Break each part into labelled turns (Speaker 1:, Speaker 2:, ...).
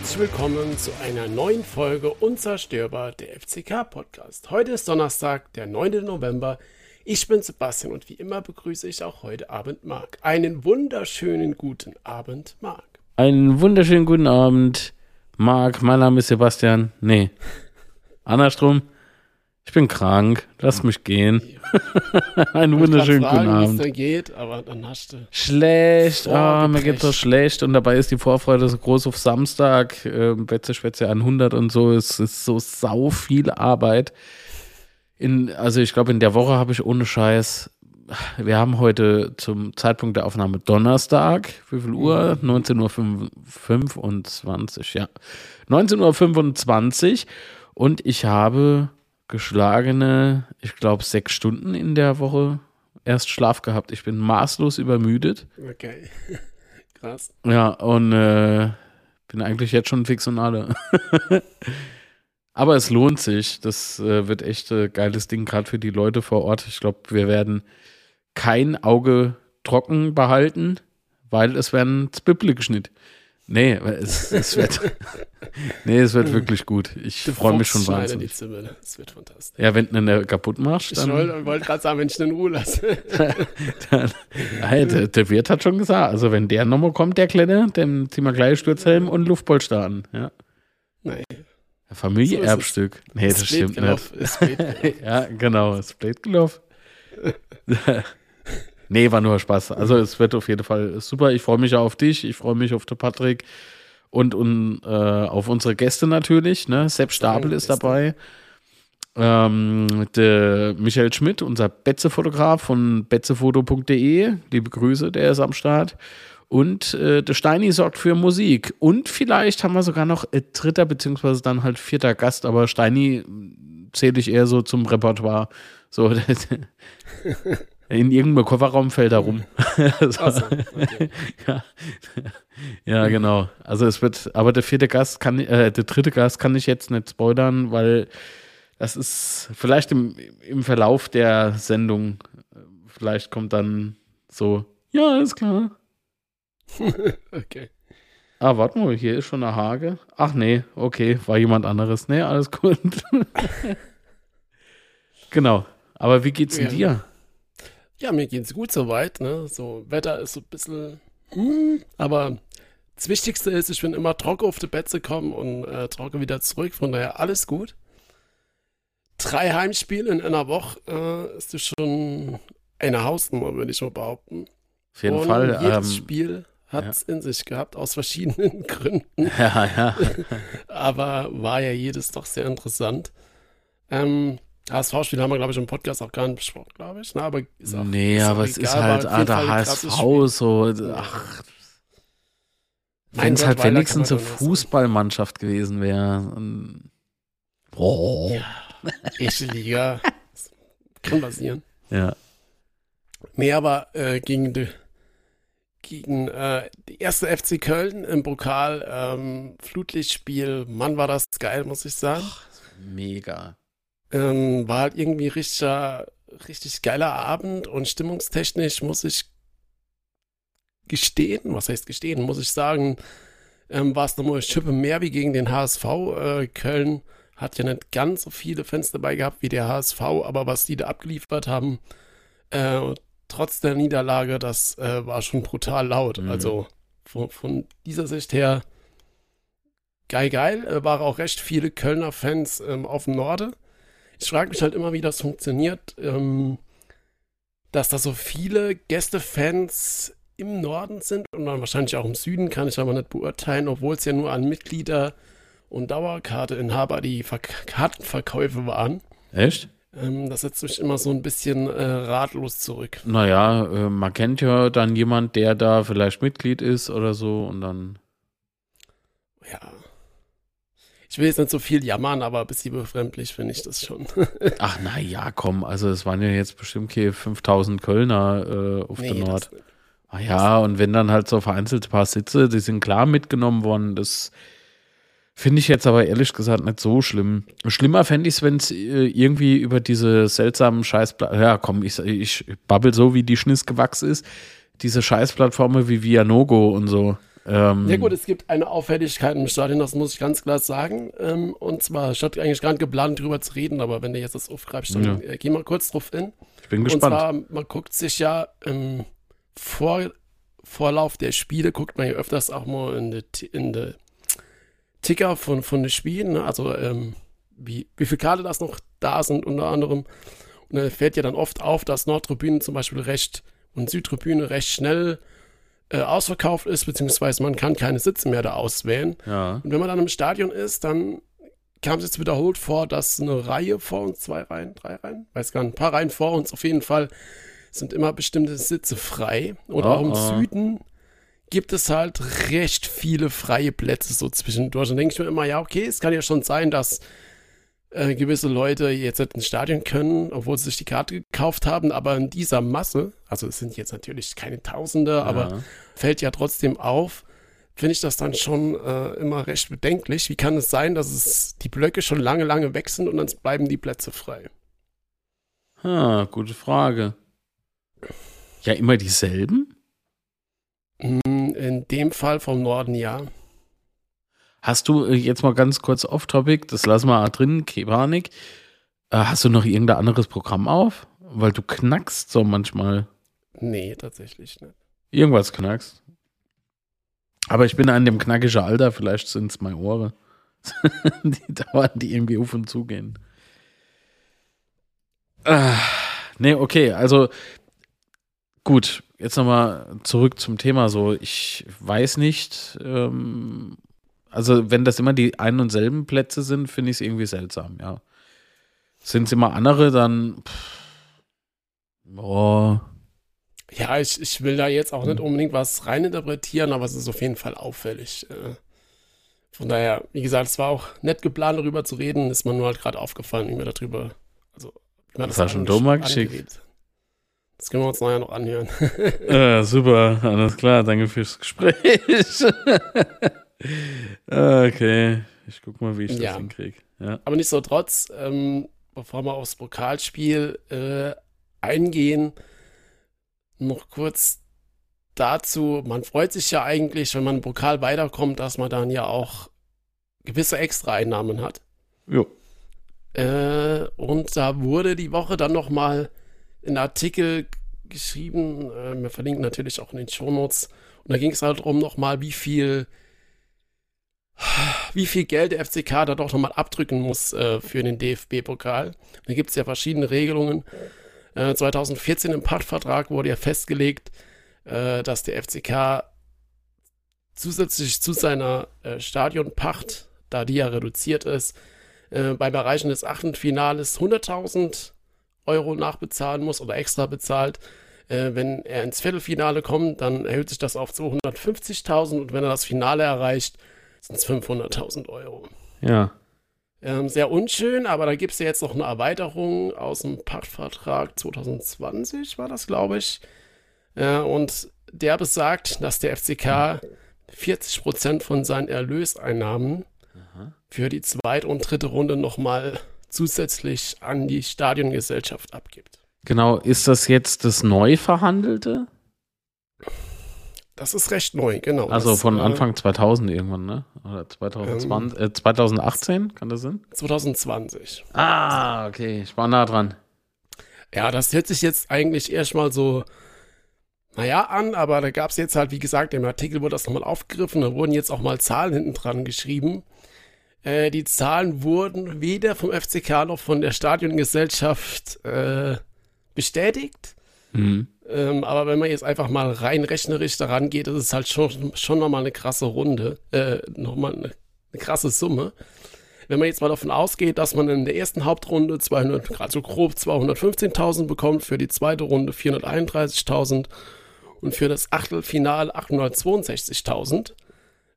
Speaker 1: Herzlich willkommen zu einer neuen Folge Unzerstörbar, der FCK-Podcast. Heute ist Donnerstag, der 9. November. Ich bin Sebastian und wie immer begrüße ich auch heute Abend Marc. Einen wunderschönen guten Abend, Marc.
Speaker 2: Einen wunderschönen guten Abend, Marc. Mein Name ist Sebastian. Nee. Andersrum. Ich bin krank. Lass mich gehen. Einen wunderschönen
Speaker 1: fragen,
Speaker 2: guten
Speaker 1: wie es
Speaker 2: Abend.
Speaker 1: dir geht, aber dann hast du.
Speaker 2: Schlecht, ah, mir geht's so schlecht und dabei ist die Vorfreude so groß auf Samstag. Ähm, Betze Schwätze 100 und so. Es ist so sau viel Arbeit. In, also ich glaube, in der Woche habe ich ohne Scheiß. Wir haben heute zum Zeitpunkt der Aufnahme Donnerstag. Wie viel Uhr? 19.25 Uhr, ja. 19.25 Uhr und ich habe geschlagene, ich glaube, sechs Stunden in der Woche erst Schlaf gehabt. Ich bin maßlos übermüdet.
Speaker 1: Okay. Krass.
Speaker 2: Ja, und äh, bin eigentlich jetzt schon fix und alle. Aber es lohnt sich. Das äh, wird echt äh, geiles Ding, gerade für die Leute vor Ort. Ich glaube, wir werden kein Auge trocken behalten, weil es werden Zwiebel geschnitten. Nee, es, es wird, nee, es wird wirklich gut. Ich freue mich schon wahnsinnig.
Speaker 1: Die Zimmel. Das wird fantastisch.
Speaker 2: Ja, wenn du eine kaputt machst,
Speaker 1: Ich
Speaker 2: dann.
Speaker 1: wollte wollt gerade sagen, wenn ich den Ruhe lasse.
Speaker 2: dann hey, der, der Wirt hat schon gesagt, also wenn der nochmal kommt, der Kleine, dann ziehen wir gleich Sturzhelm und Luftpolster an. Ja.
Speaker 1: Nein.
Speaker 2: Familienerbstück. nee, das stimmt nicht. Ja, genau, es bleibt gelaufen. Nee, war nur Spaß. Also es wird auf jeden Fall super. Ich freue mich auch auf dich, ich freue mich auf den Patrick und, und äh, auf unsere Gäste natürlich. Ne? Sepp Stapel ist dabei. Ähm, der Michael Schmidt, unser Betze-Fotograf von betzefoto.de. Liebe Grüße, der ist am Start. Und äh, der Steini sorgt für Musik. Und vielleicht haben wir sogar noch äh, dritter, beziehungsweise dann halt vierter Gast, aber Steini mh, zähle ich eher so zum Repertoire. So, in irgendeinem Kofferraum fällt er rum. so.
Speaker 1: Ach so, okay.
Speaker 2: ja. ja, genau. Also es wird, aber der vierte Gast kann, äh, der dritte Gast kann ich jetzt nicht spoilern, weil das ist vielleicht im, im Verlauf der Sendung, äh, vielleicht kommt dann so, ja, ist klar.
Speaker 1: okay.
Speaker 2: Ah, warte mal, hier ist schon eine Hage. Ach nee, okay, war jemand anderes. Nee, alles gut. genau. Aber wie geht's denn
Speaker 1: Ja.
Speaker 2: dir?
Speaker 1: Ja, mir geht's gut soweit. Ne? So, Wetter ist so ein bisschen. Hm, aber das Wichtigste ist, ich bin immer trocken auf die Betze gekommen und äh, trocken wieder zurück. Von daher alles gut. Drei Heimspiele in einer Woche äh, ist das schon eine Hausnummer, würde ich mal behaupten.
Speaker 2: Auf jeden
Speaker 1: und
Speaker 2: Fall.
Speaker 1: Jedes
Speaker 2: Ähm,
Speaker 1: Spiel hat es in sich gehabt, aus verschiedenen Gründen.
Speaker 2: ja, ja.
Speaker 1: aber war ja jedes doch sehr interessant. Ähm, HSV-Spiel haben wir, glaube ich, im Podcast auch gar nicht besprochen, glaube ich. Na, aber ist auch,
Speaker 2: nee,
Speaker 1: ist
Speaker 2: aber es ist
Speaker 1: egal,
Speaker 2: halt
Speaker 1: war auf
Speaker 2: ah, der HSV so. Ach, wenn es halt wenigstens eine Fußballmannschaft gewesen wäre. Boah.
Speaker 1: Erste Liga. Das Kann passieren.
Speaker 2: Ja.
Speaker 1: Nee, aber äh, gegen die, gegen äh, die erste FC Köln im Pokal, ähm, Flutlichtspiel, Mann, war das geil, muss ich sagen.
Speaker 2: Mega.
Speaker 1: Ähm, war halt irgendwie richtiger, richtig geiler Abend und stimmungstechnisch muss ich gestehen, was heißt gestehen, muss ich sagen, ähm, war es nochmal Schippe mehr wie gegen den HSV. Äh, Köln hat ja nicht ganz so viele Fans dabei gehabt wie der HSV, aber was die da abgeliefert haben, äh, trotz der Niederlage, das äh, war schon brutal laut.
Speaker 2: Mhm.
Speaker 1: Also von, von dieser Sicht her geil, geil. Äh, waren auch recht viele Kölner Fans ähm, auf dem Norde. Ich frage mich halt immer, wie das funktioniert, ähm, dass da so viele Gästefans im Norden sind und dann wahrscheinlich auch im Süden, kann ich aber nicht beurteilen, obwohl es ja nur an Mitglieder und Dauerkarteinhaber die Ver Kartenverkäufe waren.
Speaker 2: Echt?
Speaker 1: Ähm, das setzt mich immer so ein bisschen äh, ratlos zurück.
Speaker 2: Naja, äh, man kennt ja dann jemand, der da vielleicht Mitglied ist oder so und dann.
Speaker 1: Ja. Ich will jetzt nicht so viel jammern, aber ein bisschen befremdlich finde ich das schon.
Speaker 2: Ach na ja, komm, also es waren ja jetzt bestimmt hier 5000 Kölner äh, auf der Nord. Ah ja, und wenn dann halt so vereinzelt ein paar Sitze, die sind klar mitgenommen worden, das finde ich jetzt aber ehrlich gesagt nicht so schlimm. Schlimmer fände ich es, wenn es äh, irgendwie über diese seltsamen Scheißpla ja komm, ich, ich babbel so, wie die Schniss gewachsen ist, diese Scheißplattformen wie Vianogo und so. Äh, Ähm,
Speaker 1: Ja gut, es gibt eine Auffälligkeit im Stadion, das muss ich ganz klar sagen. Ähm, und zwar, ich hatte eigentlich gar nicht geplant, drüber zu reden, aber wenn du jetzt das aufgreifst, dann
Speaker 2: Ja.
Speaker 1: äh, geh mal kurz drauf in.
Speaker 2: ich bin
Speaker 1: Und
Speaker 2: gespannt.
Speaker 1: zwar, man guckt sich ja im Vor Vorlauf der Spiele, guckt man ja öfters auch mal in die, in die Ticker von, von den Spielen, ne? also ähm, wie, wie viele Karte das noch da sind unter anderem. Und da fällt ja dann oft auf, dass Nordtribüne zum Beispiel recht und Südtribüne recht schnell äh, ausverkauft ist, beziehungsweise man kann keine Sitze mehr da auswählen.
Speaker 2: ja.
Speaker 1: Und wenn man dann im Stadion ist, dann kam es jetzt wiederholt vor, dass eine Reihe vor uns, zwei Reihen, drei Reihen, weiß gar nicht, ein paar Reihen vor uns auf jeden Fall sind immer bestimmte Sitze frei. Und
Speaker 2: Oh,
Speaker 1: auch im
Speaker 2: oh.
Speaker 1: Süden gibt es halt recht viele freie Plätze so zwischendurch. Und denke ich mir immer, ja, okay, es kann ja schon sein, dass äh, gewisse Leute jetzt nicht ins Stadion können, obwohl sie sich die Karte gekauft haben, aber in dieser Masse, also es sind jetzt natürlich keine Tausende, aber
Speaker 2: ja.
Speaker 1: fällt ja trotzdem auf, finde ich das dann schon äh, immer recht bedenklich. Wie kann es sein, dass es die Blöcke schon lange, lange weg sind und dann bleiben die Plätze frei?
Speaker 2: Ah, gute Frage. Ja, immer dieselben?
Speaker 1: Mm, In dem Fall vom Norden ja.
Speaker 2: Hast du äh, jetzt mal ganz kurz off-topic, das lassen wir drin, keine Panik. Äh, hast du noch irgendein anderes Programm auf? Weil du knackst so manchmal.
Speaker 1: Nee, tatsächlich nicht.
Speaker 2: Irgendwas knackst. Aber ich bin an dem knackischen Alter, vielleicht sind es meine Ohren. die dauern, die irgendwie auf und zu gehen. Ah, nee, okay, also gut, jetzt nochmal zurück zum Thema so. Ich weiß nicht, ähm, also wenn das immer die ein und selben Plätze sind, finde ich es irgendwie seltsam, ja. Sind es immer andere, dann pff, oh,
Speaker 1: Ja, ich, ich will da jetzt auch nicht unbedingt was reininterpretieren, aber es ist auf jeden Fall auffällig. Äh, Von daher, wie gesagt, es war auch nett geplant, darüber zu reden, ist mir nur halt gerade aufgefallen, wie wir darüber, also, wie
Speaker 2: Das du schon mal geschickt.
Speaker 1: Das können wir uns nachher noch anhören.
Speaker 2: Äh, super, alles klar, danke fürs Gespräch. okay, ich guck mal, wie ich das
Speaker 1: Ja.
Speaker 2: hinkriege. Ja.
Speaker 1: Aber nichtsdestotrotz, ähm, bevor wir aufs Pokalspiel äh, eingehen, noch kurz dazu, man freut sich ja eigentlich, wenn man im Pokal weiterkommt, dass man dann ja auch gewisse Extra-Einnahmen hat.
Speaker 2: Jo.
Speaker 1: Äh, und da wurde die Woche dann noch mal ein Artikel geschrieben, äh, wir verlinken natürlich auch in den Shownotes, und da ging es halt darum noch mal, wie viel wie viel Geld der FCK da doch noch mal abdrücken muss äh, für den DFB-Pokal. Da gibt es ja verschiedene Regelungen. Äh, 2014 im Pachtvertrag wurde ja festgelegt, äh, dass der FCK zusätzlich zu seiner äh, Stadionpacht, da die ja reduziert ist, äh, beim Erreichen des Achtelfinales 100.000 Euro nachbezahlen muss oder extra bezahlt. Äh, wenn er ins Viertelfinale kommt, dann erhöht sich das auf 250.000 und wenn er das Finale erreicht, sind es 500.000 Euro.
Speaker 2: Ja.
Speaker 1: Ähm, sehr unschön, aber da gibt es ja jetzt noch eine Erweiterung aus dem Pachtvertrag 2020, war das, glaube ich. Äh, und der besagt, dass der FCK 40% von seinen Erlöseinnahmen für die zweite und dritte Runde nochmal zusätzlich an die Stadiongesellschaft abgibt.
Speaker 2: Genau, ist das jetzt das neu verhandelte?
Speaker 1: Das ist recht neu, genau.
Speaker 2: Also
Speaker 1: das,
Speaker 2: von
Speaker 1: äh,
Speaker 2: Anfang 2000 irgendwann, ne? Oder 2020,
Speaker 1: Ähm.
Speaker 2: äh, 2018, kann das sein?
Speaker 1: 2020.
Speaker 2: Ah, okay, ich war nah dran.
Speaker 1: Ja, das hört sich jetzt eigentlich erstmal so, naja, an, aber da gab es jetzt halt, wie gesagt, im Artikel wurde das nochmal aufgegriffen, da wurden jetzt auch mal Zahlen hinten dran geschrieben. Äh, die Zahlen wurden weder vom FCK noch von der Stadiongesellschaft äh, bestätigt.
Speaker 2: Mhm.
Speaker 1: Ähm, aber wenn man jetzt einfach mal rein rechnerisch daran geht, ist es halt schon, schon nochmal eine krasse Runde, äh, nochmal eine, eine krasse Summe. Wenn man jetzt mal davon ausgeht, dass man in der ersten Hauptrunde 200, gerade so grob 215.000 bekommt, für die zweite Runde 431.000 und für das Achtelfinale 862.000,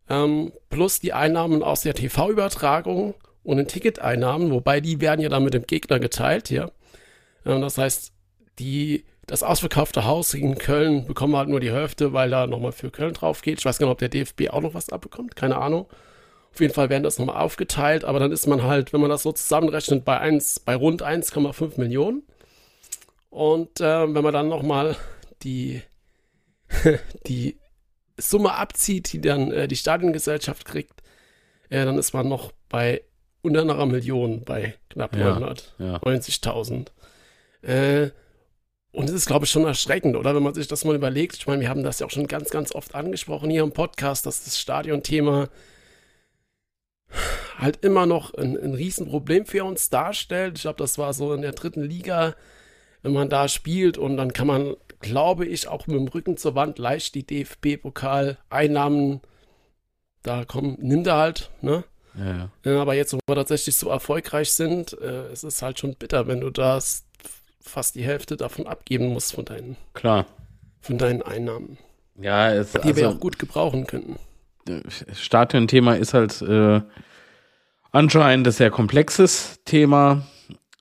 Speaker 1: ähm, plus die Einnahmen aus der TV-Übertragung und den Ticketeinnahmen, wobei die werden ja dann mit dem Gegner geteilt, ja. Ähm, das heißt, die, das ausverkaufte Haus in Köln bekommen halt nur die Hälfte, weil da nochmal für Köln drauf geht. Ich weiß gar nicht, ob der DFB auch noch was abbekommt, keine Ahnung. Auf jeden Fall werden das nochmal aufgeteilt, aber dann ist man halt, wenn man das so zusammenrechnet, bei, 1, bei rund 1,5 Millionen. Und äh, wenn man dann nochmal die, die Summe abzieht, die dann äh, die Stadiongesellschaft kriegt, äh, dann ist man noch bei unter einer Million, bei knapp
Speaker 2: Ja,
Speaker 1: 990.000. Äh, und es ist, glaube ich, schon erschreckend, oder? Wenn man sich das mal überlegt. Ich meine, wir haben das ja auch schon ganz, ganz oft angesprochen hier im Podcast, dass das Stadionthema halt immer noch ein, ein Riesenproblem für uns darstellt. Ich glaube, das war so in der dritten Liga, wenn man da spielt und dann kann man, glaube ich, auch mit dem Rücken zur Wand leicht die DFB-Pokal-Einnahmen da kommen, nimmt er halt, ne?
Speaker 2: Ja, ja.
Speaker 1: Aber jetzt, wo wir tatsächlich so erfolgreich sind, äh, es ist halt schon bitter, wenn du das fast die Hälfte davon abgeben musst von deinen,
Speaker 2: Klar.
Speaker 1: von deinen Einnahmen,
Speaker 2: Ja, es,
Speaker 1: die wir
Speaker 2: also,
Speaker 1: auch gut gebrauchen könnten.
Speaker 2: Stadionthema ist halt äh, anscheinend ein sehr komplexes Thema.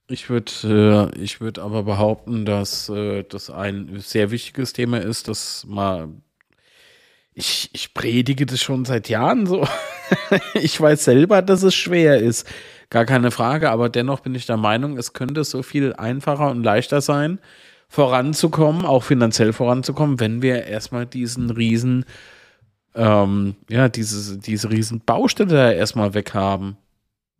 Speaker 2: Ich würde äh, ich würd aber behaupten, dass äh, das ein sehr wichtiges Thema ist, dass man ich, ich predige das schon seit Jahren so. ich weiß selber, dass es schwer ist. Gar keine Frage, aber dennoch bin ich der Meinung, es könnte so viel einfacher und leichter sein, voranzukommen, auch finanziell voranzukommen, wenn wir erstmal diesen riesen, ähm, ja, diese, diese riesen Baustelle da erstmal weg haben.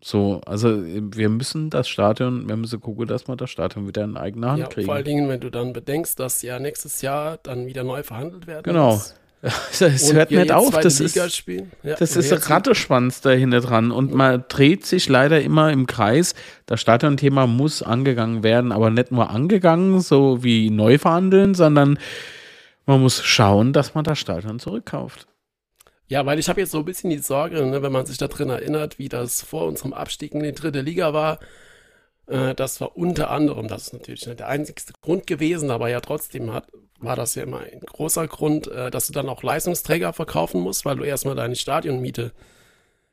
Speaker 2: So, also wir müssen das Stadion, wir müssen gucken, dass wir das Stadion wieder in eigener Hand
Speaker 1: Ja,
Speaker 2: kriegen.
Speaker 1: vor allen Dingen, wenn du dann bedenkst, dass ja nächstes Jahr dann wieder neu verhandelt werden
Speaker 2: Genau.
Speaker 1: muss.
Speaker 2: es hört nicht auf, das ist.
Speaker 1: Ja,
Speaker 2: Das ist ein Ratteschwanz dahinter dran und man dreht sich leider immer im Kreis. Das Stadionthema muss angegangen werden, aber nicht nur angegangen, so wie neu verhandeln, sondern man muss schauen, dass man das Stadion zurückkauft.
Speaker 1: Ja, weil ich habe jetzt so ein bisschen die Sorge, ne, wenn man sich da drin erinnert, wie das vor unserem Abstieg in die dritte Liga war. Äh, das war unter anderem, das ist natürlich nicht der einzigste Grund gewesen, aber ja trotzdem hat, war das ja immer ein großer Grund, äh, dass du dann auch Leistungsträger verkaufen musst, weil du erstmal deine Stadionmiete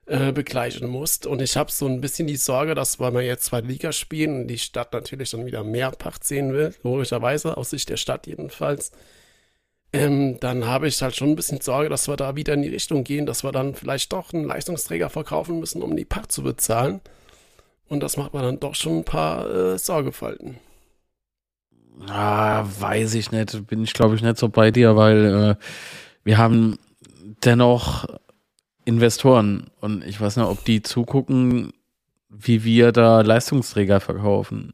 Speaker 1: äh, begleichen musst. Und ich habe so ein bisschen die Sorge, dass weil wir jetzt zweite Liga spielen und die Stadt natürlich dann wieder mehr Pacht sehen will, logischerweise, aus Sicht der Stadt jedenfalls, ähm, dann habe ich halt schon ein bisschen Sorge, dass wir da wieder in die Richtung gehen, dass wir dann vielleicht doch einen Leistungsträger verkaufen müssen, um die Pacht zu bezahlen. Und das macht mir dann doch schon ein paar äh, Sorgefalten.
Speaker 2: Ah, weiß ich nicht, bin ich glaube ich nicht so bei dir, weil äh, wir haben dennoch Investoren und ich weiß nicht, ob die zugucken, wie wir da Leistungsträger verkaufen.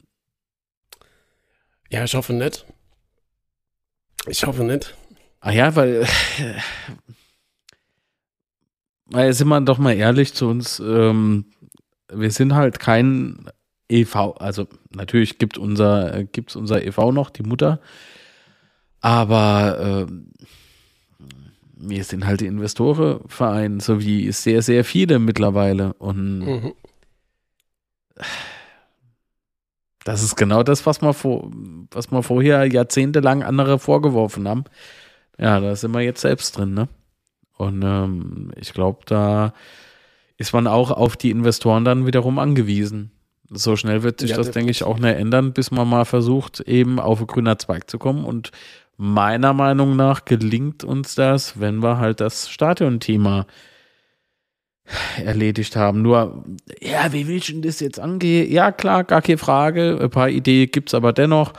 Speaker 1: Ja, ich hoffe nicht. Ich hoffe nicht.
Speaker 2: Ah ja, weil, weil sind wir doch mal ehrlich zu uns, ähm, wir sind halt kein EV, also natürlich gibt unser, äh, gibt's unser EV noch, die Mutter, aber ähm, wir sind halt die Investorenverein, so wie sehr, sehr viele mittlerweile und
Speaker 1: Mhm.
Speaker 2: Das ist genau das, was wir, vor, was wir vorher jahrzehntelang andere vorgeworfen haben. Ja, da sind wir jetzt selbst drin, ne? Und ähm, ich glaube, da ist man auch auf die Investoren dann wiederum angewiesen. So schnell wird sich
Speaker 1: Ja,
Speaker 2: das, denke ich, auch nicht ändern, bis man mal versucht, eben auf einen grüner Zweig zu kommen. Und meiner Meinung nach gelingt uns das, wenn wir halt das Stadionthema erledigt haben. Nur, ja, wie will ich denn das jetzt angehen? Ja, klar, gar keine Frage. Ein paar Ideen gibt's aber dennoch.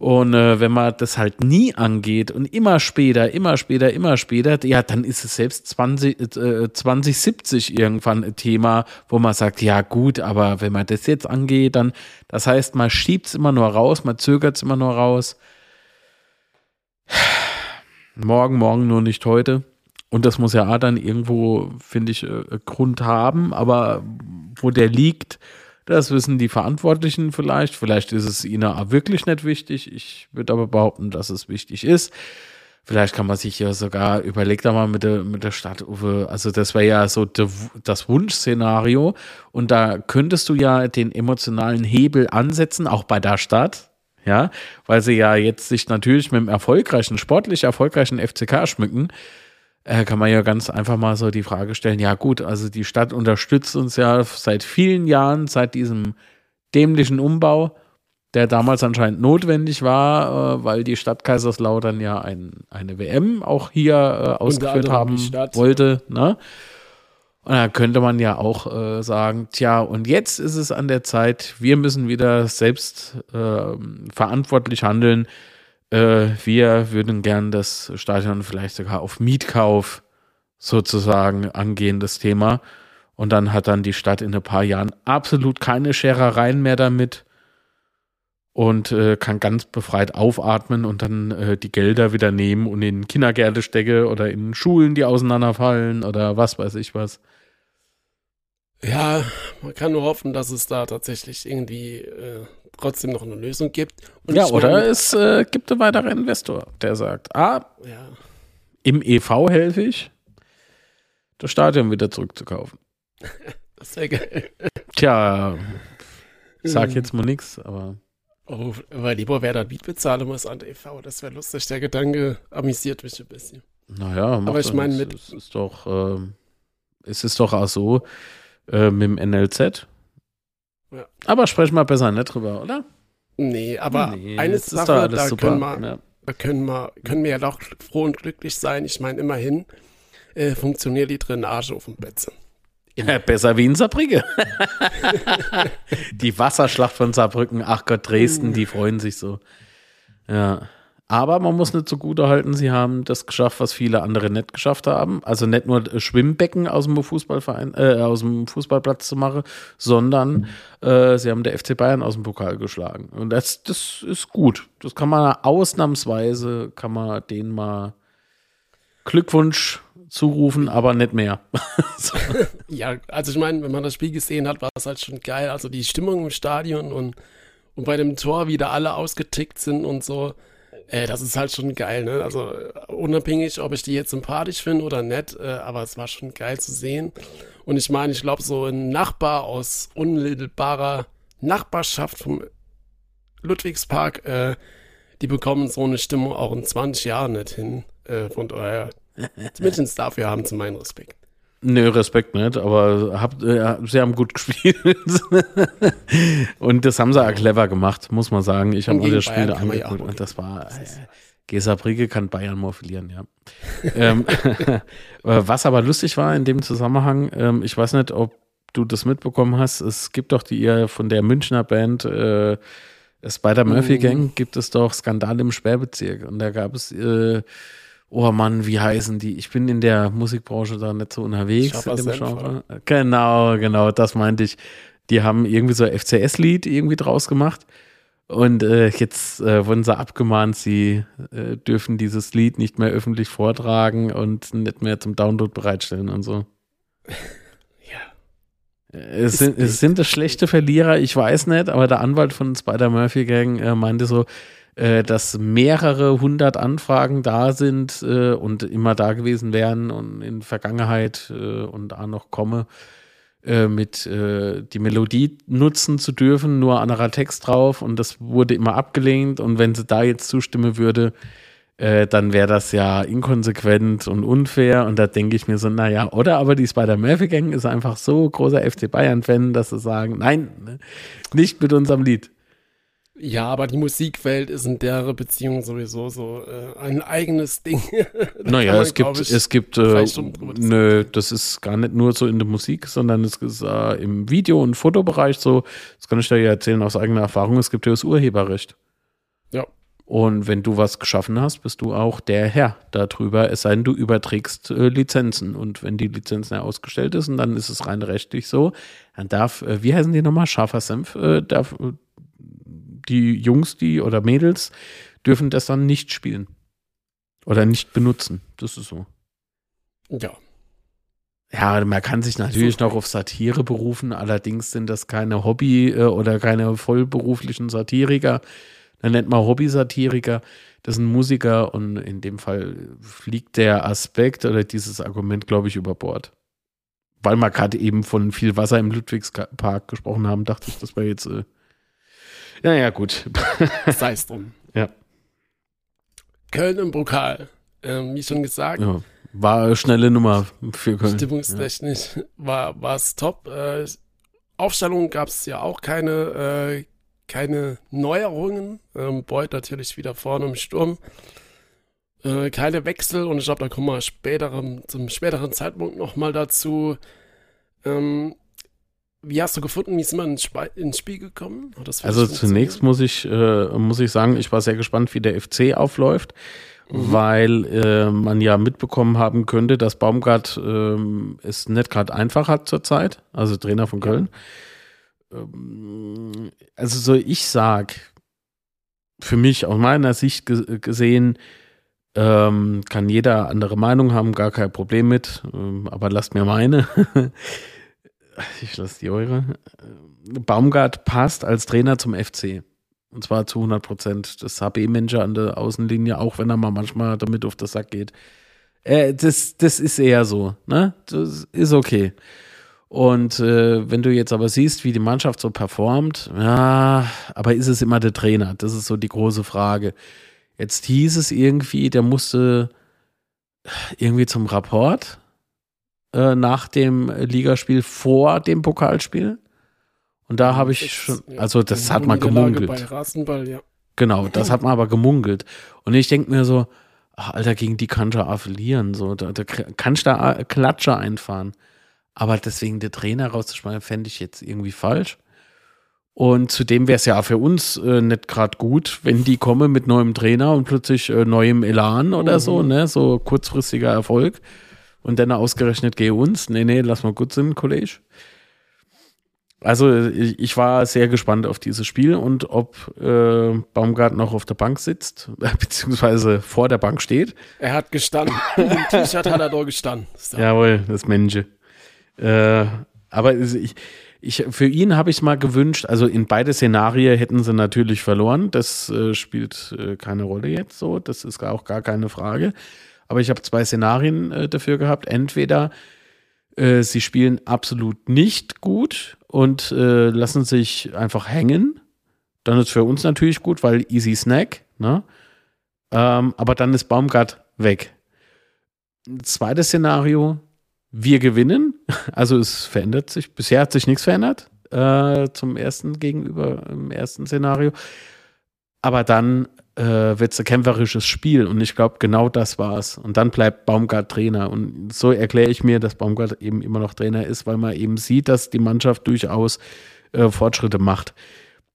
Speaker 2: Und äh, wenn man das halt nie angeht und immer später, immer später, immer später, ja, dann ist es selbst 20, äh, 2070 irgendwann ein Thema, wo man sagt, ja gut, aber wenn man das jetzt angeht, dann, das heißt, man schiebt's immer nur raus, man zögert's immer nur raus. Morgen, morgen, nur nicht heute. Und das muss ja auch dann irgendwo, finde ich, äh, Grund haben, aber wo der liegt, das wissen die Verantwortlichen vielleicht. Vielleicht ist es ihnen auch wirklich nicht wichtig. Ich würde aber behaupten, dass es wichtig ist. Vielleicht kann man sich ja sogar, überlegt da mal mit der, mit der Stadt, Uwe, also das wäre ja so de, das Wunschszenario. Und da könntest du ja den emotionalen Hebel ansetzen, auch bei der Stadt. Ja, weil sie ja jetzt sich natürlich mit dem erfolgreichen, sportlich erfolgreichen FCK schmücken äh, kann man ja ganz einfach mal so die Frage stellen, ja gut, also die Stadt unterstützt uns ja seit vielen Jahren, seit diesem dämlichen Umbau, der damals anscheinend notwendig war, äh, weil die Stadt Kaiserslautern ja ein, eine WM auch hier äh, ausgeführt haben
Speaker 1: Stadt.
Speaker 2: wollte. Ne? Und da könnte man ja auch äh, sagen, tja, und jetzt ist es an der Zeit, wir müssen wieder selbst äh, verantwortlich handeln. Äh, wir würden gern das Stadion vielleicht sogar auf Mietkauf sozusagen angehen, das Thema. Und dann hat dann die Stadt in ein paar Jahren absolut keine Scherereien mehr damit und äh, kann ganz befreit aufatmen und dann äh, die Gelder wieder nehmen und in Kindergärte stecke oder in Schulen, die auseinanderfallen oder was weiß ich was.
Speaker 1: Ja, man kann nur hoffen, dass es da tatsächlich irgendwie äh, trotzdem noch eine Lösung gibt.
Speaker 2: Und ja, oder meine, es äh, gibt einen weiteren Investor, der sagt, ah, ja. im EV helfe ich, das Stadion wieder zurückzukaufen.
Speaker 1: das wäre geil.
Speaker 2: Tja, sag jetzt mal nichts, aber.
Speaker 1: Oh, weil lieber wer da Miet bezahlen muss an der EV, das wäre lustig. Der Gedanke amüsiert mich ein bisschen.
Speaker 2: Naja,
Speaker 1: aber ich meine, mit.
Speaker 2: Es ist doch, äh, es ist doch auch so, äh, mit dem NLZ. Ja. Aber sprechen wir besser nicht drüber, oder?
Speaker 1: Nee, aber nee, eine Sache, da super. können wir, ja. da können wir, können wir ja doch froh und glücklich sein. Ich meine, immerhin äh, funktioniert die Drainage auf dem Betze.
Speaker 2: Ja, besser wie in Saarbrücken. die Wasserschlacht von Saarbrücken, ach Gott, Dresden, die freuen sich so. Ja. Aber man muss nicht so gut erhalten, sie haben das geschafft, was viele andere nicht geschafft haben. Also nicht nur Schwimmbecken aus dem Fußballverein, äh, aus dem Fußballplatz zu machen, sondern äh, sie haben der FC Bayern aus dem Pokal geschlagen. Und das, das ist gut. Das kann man ausnahmsweise, kann man denen mal Glückwunsch zurufen, aber nicht mehr.
Speaker 1: so. Ja, also ich meine, wenn man das Spiel gesehen hat, war es halt schon geil. Also die Stimmung im Stadion und, und bei dem Tor, wie da alle ausgetickt sind und so äh, das ist halt schon geil, ne? Also unabhängig, ob ich die jetzt sympathisch finde oder nicht, äh, aber es war schon geil zu sehen. Und ich meine, ich glaube, so ein Nachbar aus unmittelbarer Nachbarschaft vom Ludwigspark, äh, die bekommen so eine Stimmung auch in 20 Jahren nicht hin. Äh, von daher, zumindest dafür haben sie meinen Respekt.
Speaker 2: Nö, Respekt nicht, aber hab, äh, sie haben gut gespielt. und das haben sie auch clever gemacht, muss man sagen. Ich habe alle Spiele angeguckt und das war. Äh, Gesa Brigge kann Bayern mal verlieren, ja. ähm, was aber lustig war in dem Zusammenhang, ähm, ich weiß nicht, ob du das mitbekommen hast, es gibt doch die ihr von der Münchner Band äh, Spider Murphy mm. Gang, gibt es doch Skandal im Sperrbezirk. Und da gab es äh, oh Mann, wie heißen die? Ich bin in der Musikbranche da nicht so unterwegs. In dem Genre. Genau, genau, das meinte ich. Die haben irgendwie so ein FCS-Lied irgendwie draus gemacht. Und äh, jetzt äh, wurden sie abgemahnt, sie äh, dürfen dieses Lied nicht mehr öffentlich vortragen und nicht mehr zum Download bereitstellen und so. Ja. Es sind, es sind das schlechte Verlierer, ich weiß nicht, aber der Anwalt von Spider-Murphy Gang äh, meinte so, äh, dass mehrere hundert Anfragen da sind äh, und immer da gewesen wären und in Vergangenheit äh, und da noch komme, äh, mit äh, die Melodie nutzen zu dürfen, nur anderer Text drauf und das wurde immer abgelehnt und wenn sie da jetzt zustimmen würde, dann wäre das ja inkonsequent und unfair. Und da denke ich mir so, naja, oder aber die Spider-Murphy-Gang ist einfach so großer FC Bayern-Fan, dass sie sagen, nein, ne, nicht mit unserem Lied.
Speaker 1: Ja, aber die Musikwelt ist in der Beziehung sowieso so äh, ein eigenes Ding.
Speaker 2: naja, man, es gibt, ich, es gibt, äh, nö, das ist gar nicht nur so in der Musik, sondern es ist äh, im Video- und Fotobereich so, das kann ich dir ja erzählen aus eigener Erfahrung, es gibt ja das Urheberrecht.
Speaker 1: Ja.
Speaker 2: Und wenn du was geschaffen hast, bist du auch der Herr darüber, es sei denn, du überträgst äh, Lizenzen. Und wenn die Lizenz ja ausgestellt ist, und dann ist es rein rechtlich so, dann darf, äh, wie heißen die nochmal, scharfer Senf, äh, darf die Jungs, die oder Mädels dürfen das dann nicht spielen. Oder nicht benutzen. Das ist so.
Speaker 1: Ja.
Speaker 2: Ja, man kann sich natürlich noch auf Satire berufen, allerdings sind das keine Hobby- äh, oder keine vollberuflichen Satiriker. Dann nennt man Hobby-Satiriker. Das sind Musiker und in dem Fall fliegt der Aspekt oder dieses Argument, glaube ich, über Bord. Weil wir gerade eben von viel Wasser im Ludwigspark gesprochen haben, dachte ich, das war jetzt äh, ja, ja, gut.
Speaker 1: Sei es drum.
Speaker 2: Ja.
Speaker 1: Köln im Pokal. Ähm, wie schon gesagt. Ja,
Speaker 2: war eine schnelle Nummer für Köln.
Speaker 1: Stimmungstechnisch ja. war es top. Äh, Aufstellung gab es ja auch keine, äh, keine Neuerungen. Ähm, Beuth natürlich wieder vorne im Sturm. Äh, keine Wechsel und ich glaube, da kommen wir späterem, zum späteren Zeitpunkt nochmal dazu. Ähm, wie hast du gefunden, wie ist man ins, ins Spiel gekommen?
Speaker 2: also zunächst muss ich, äh, muss ich sagen, ich war sehr gespannt, wie der FC aufläuft, mhm. weil äh, man ja mitbekommen haben könnte, dass Baumgart äh, es nicht gerade einfach hat zurzeit, also Trainer von Köln. Ähm, also so ich sag, für mich aus meiner Sicht gesehen, ähm, kann jeder andere Meinung haben, gar kein Problem mit, ähm, aber lasst mir meine. ich lasse die eure. Baumgart passt als Trainer zum FC. Und zwar zu 100 Prozent. Das HB-Manager an der Außenlinie, auch wenn er mal manchmal damit auf den Sack geht. Äh, das, das ist eher so, ne? Das ist okay. Und äh, wenn du jetzt aber siehst, wie die Mannschaft so performt, ja, aber ist es immer der Trainer? Das ist so die große Frage. Jetzt hieß es irgendwie, der musste irgendwie zum Rapport äh, nach dem Ligaspiel vor dem Pokalspiel. Und da habe ich schon, also das hat man gemungelt. Bei Rasenball, ja. Genau, das hat man aber gemungelt. Und ich denke mir so, ach, Alter, gegen die kannst du verlieren. So, da, da kannst du da Klatscher einfahren. Aber deswegen der Trainer rauszuschmeißen, fände ich jetzt irgendwie falsch. Und zudem wäre es ja für uns äh, nicht gerade gut, wenn die kommen mit neuem Trainer und plötzlich äh, neuem Elan oder mhm. so, ne? So kurzfristiger Erfolg. Und dann ausgerechnet gehe uns. Nee, nee, lass mal gut sind, Kollege. Also ich, war sehr gespannt auf dieses Spiel und ob äh, Baumgart noch auf der Bank sitzt, beziehungsweise vor der Bank steht.
Speaker 1: Er hat gestanden. Im T-Shirt hat er da gestanden.
Speaker 2: So. Jawohl, das Mensche. Äh, aber ich, ich, für ihn habe ich es mal gewünscht, also in beide Szenarien hätten sie natürlich verloren. Das äh, spielt äh, keine Rolle jetzt so. Das ist auch gar keine Frage. Aber ich habe zwei Szenarien äh, dafür gehabt. Entweder äh, sie spielen absolut nicht gut und äh, lassen sich einfach hängen. Dann ist für uns natürlich gut, weil easy snack. Ne? Ähm, aber dann ist Baumgart weg. Zweites Szenario, wir gewinnen. Also es verändert sich. Bisher hat sich nichts verändert äh, zum ersten gegenüber im ersten Szenario. Aber dann äh, wird es ein kämpferisches Spiel und ich glaube, genau das war es. Und dann bleibt Baumgart Trainer. Und so erkläre ich mir, dass Baumgart eben immer noch Trainer ist, weil man eben sieht, dass die Mannschaft durchaus äh, Fortschritte macht.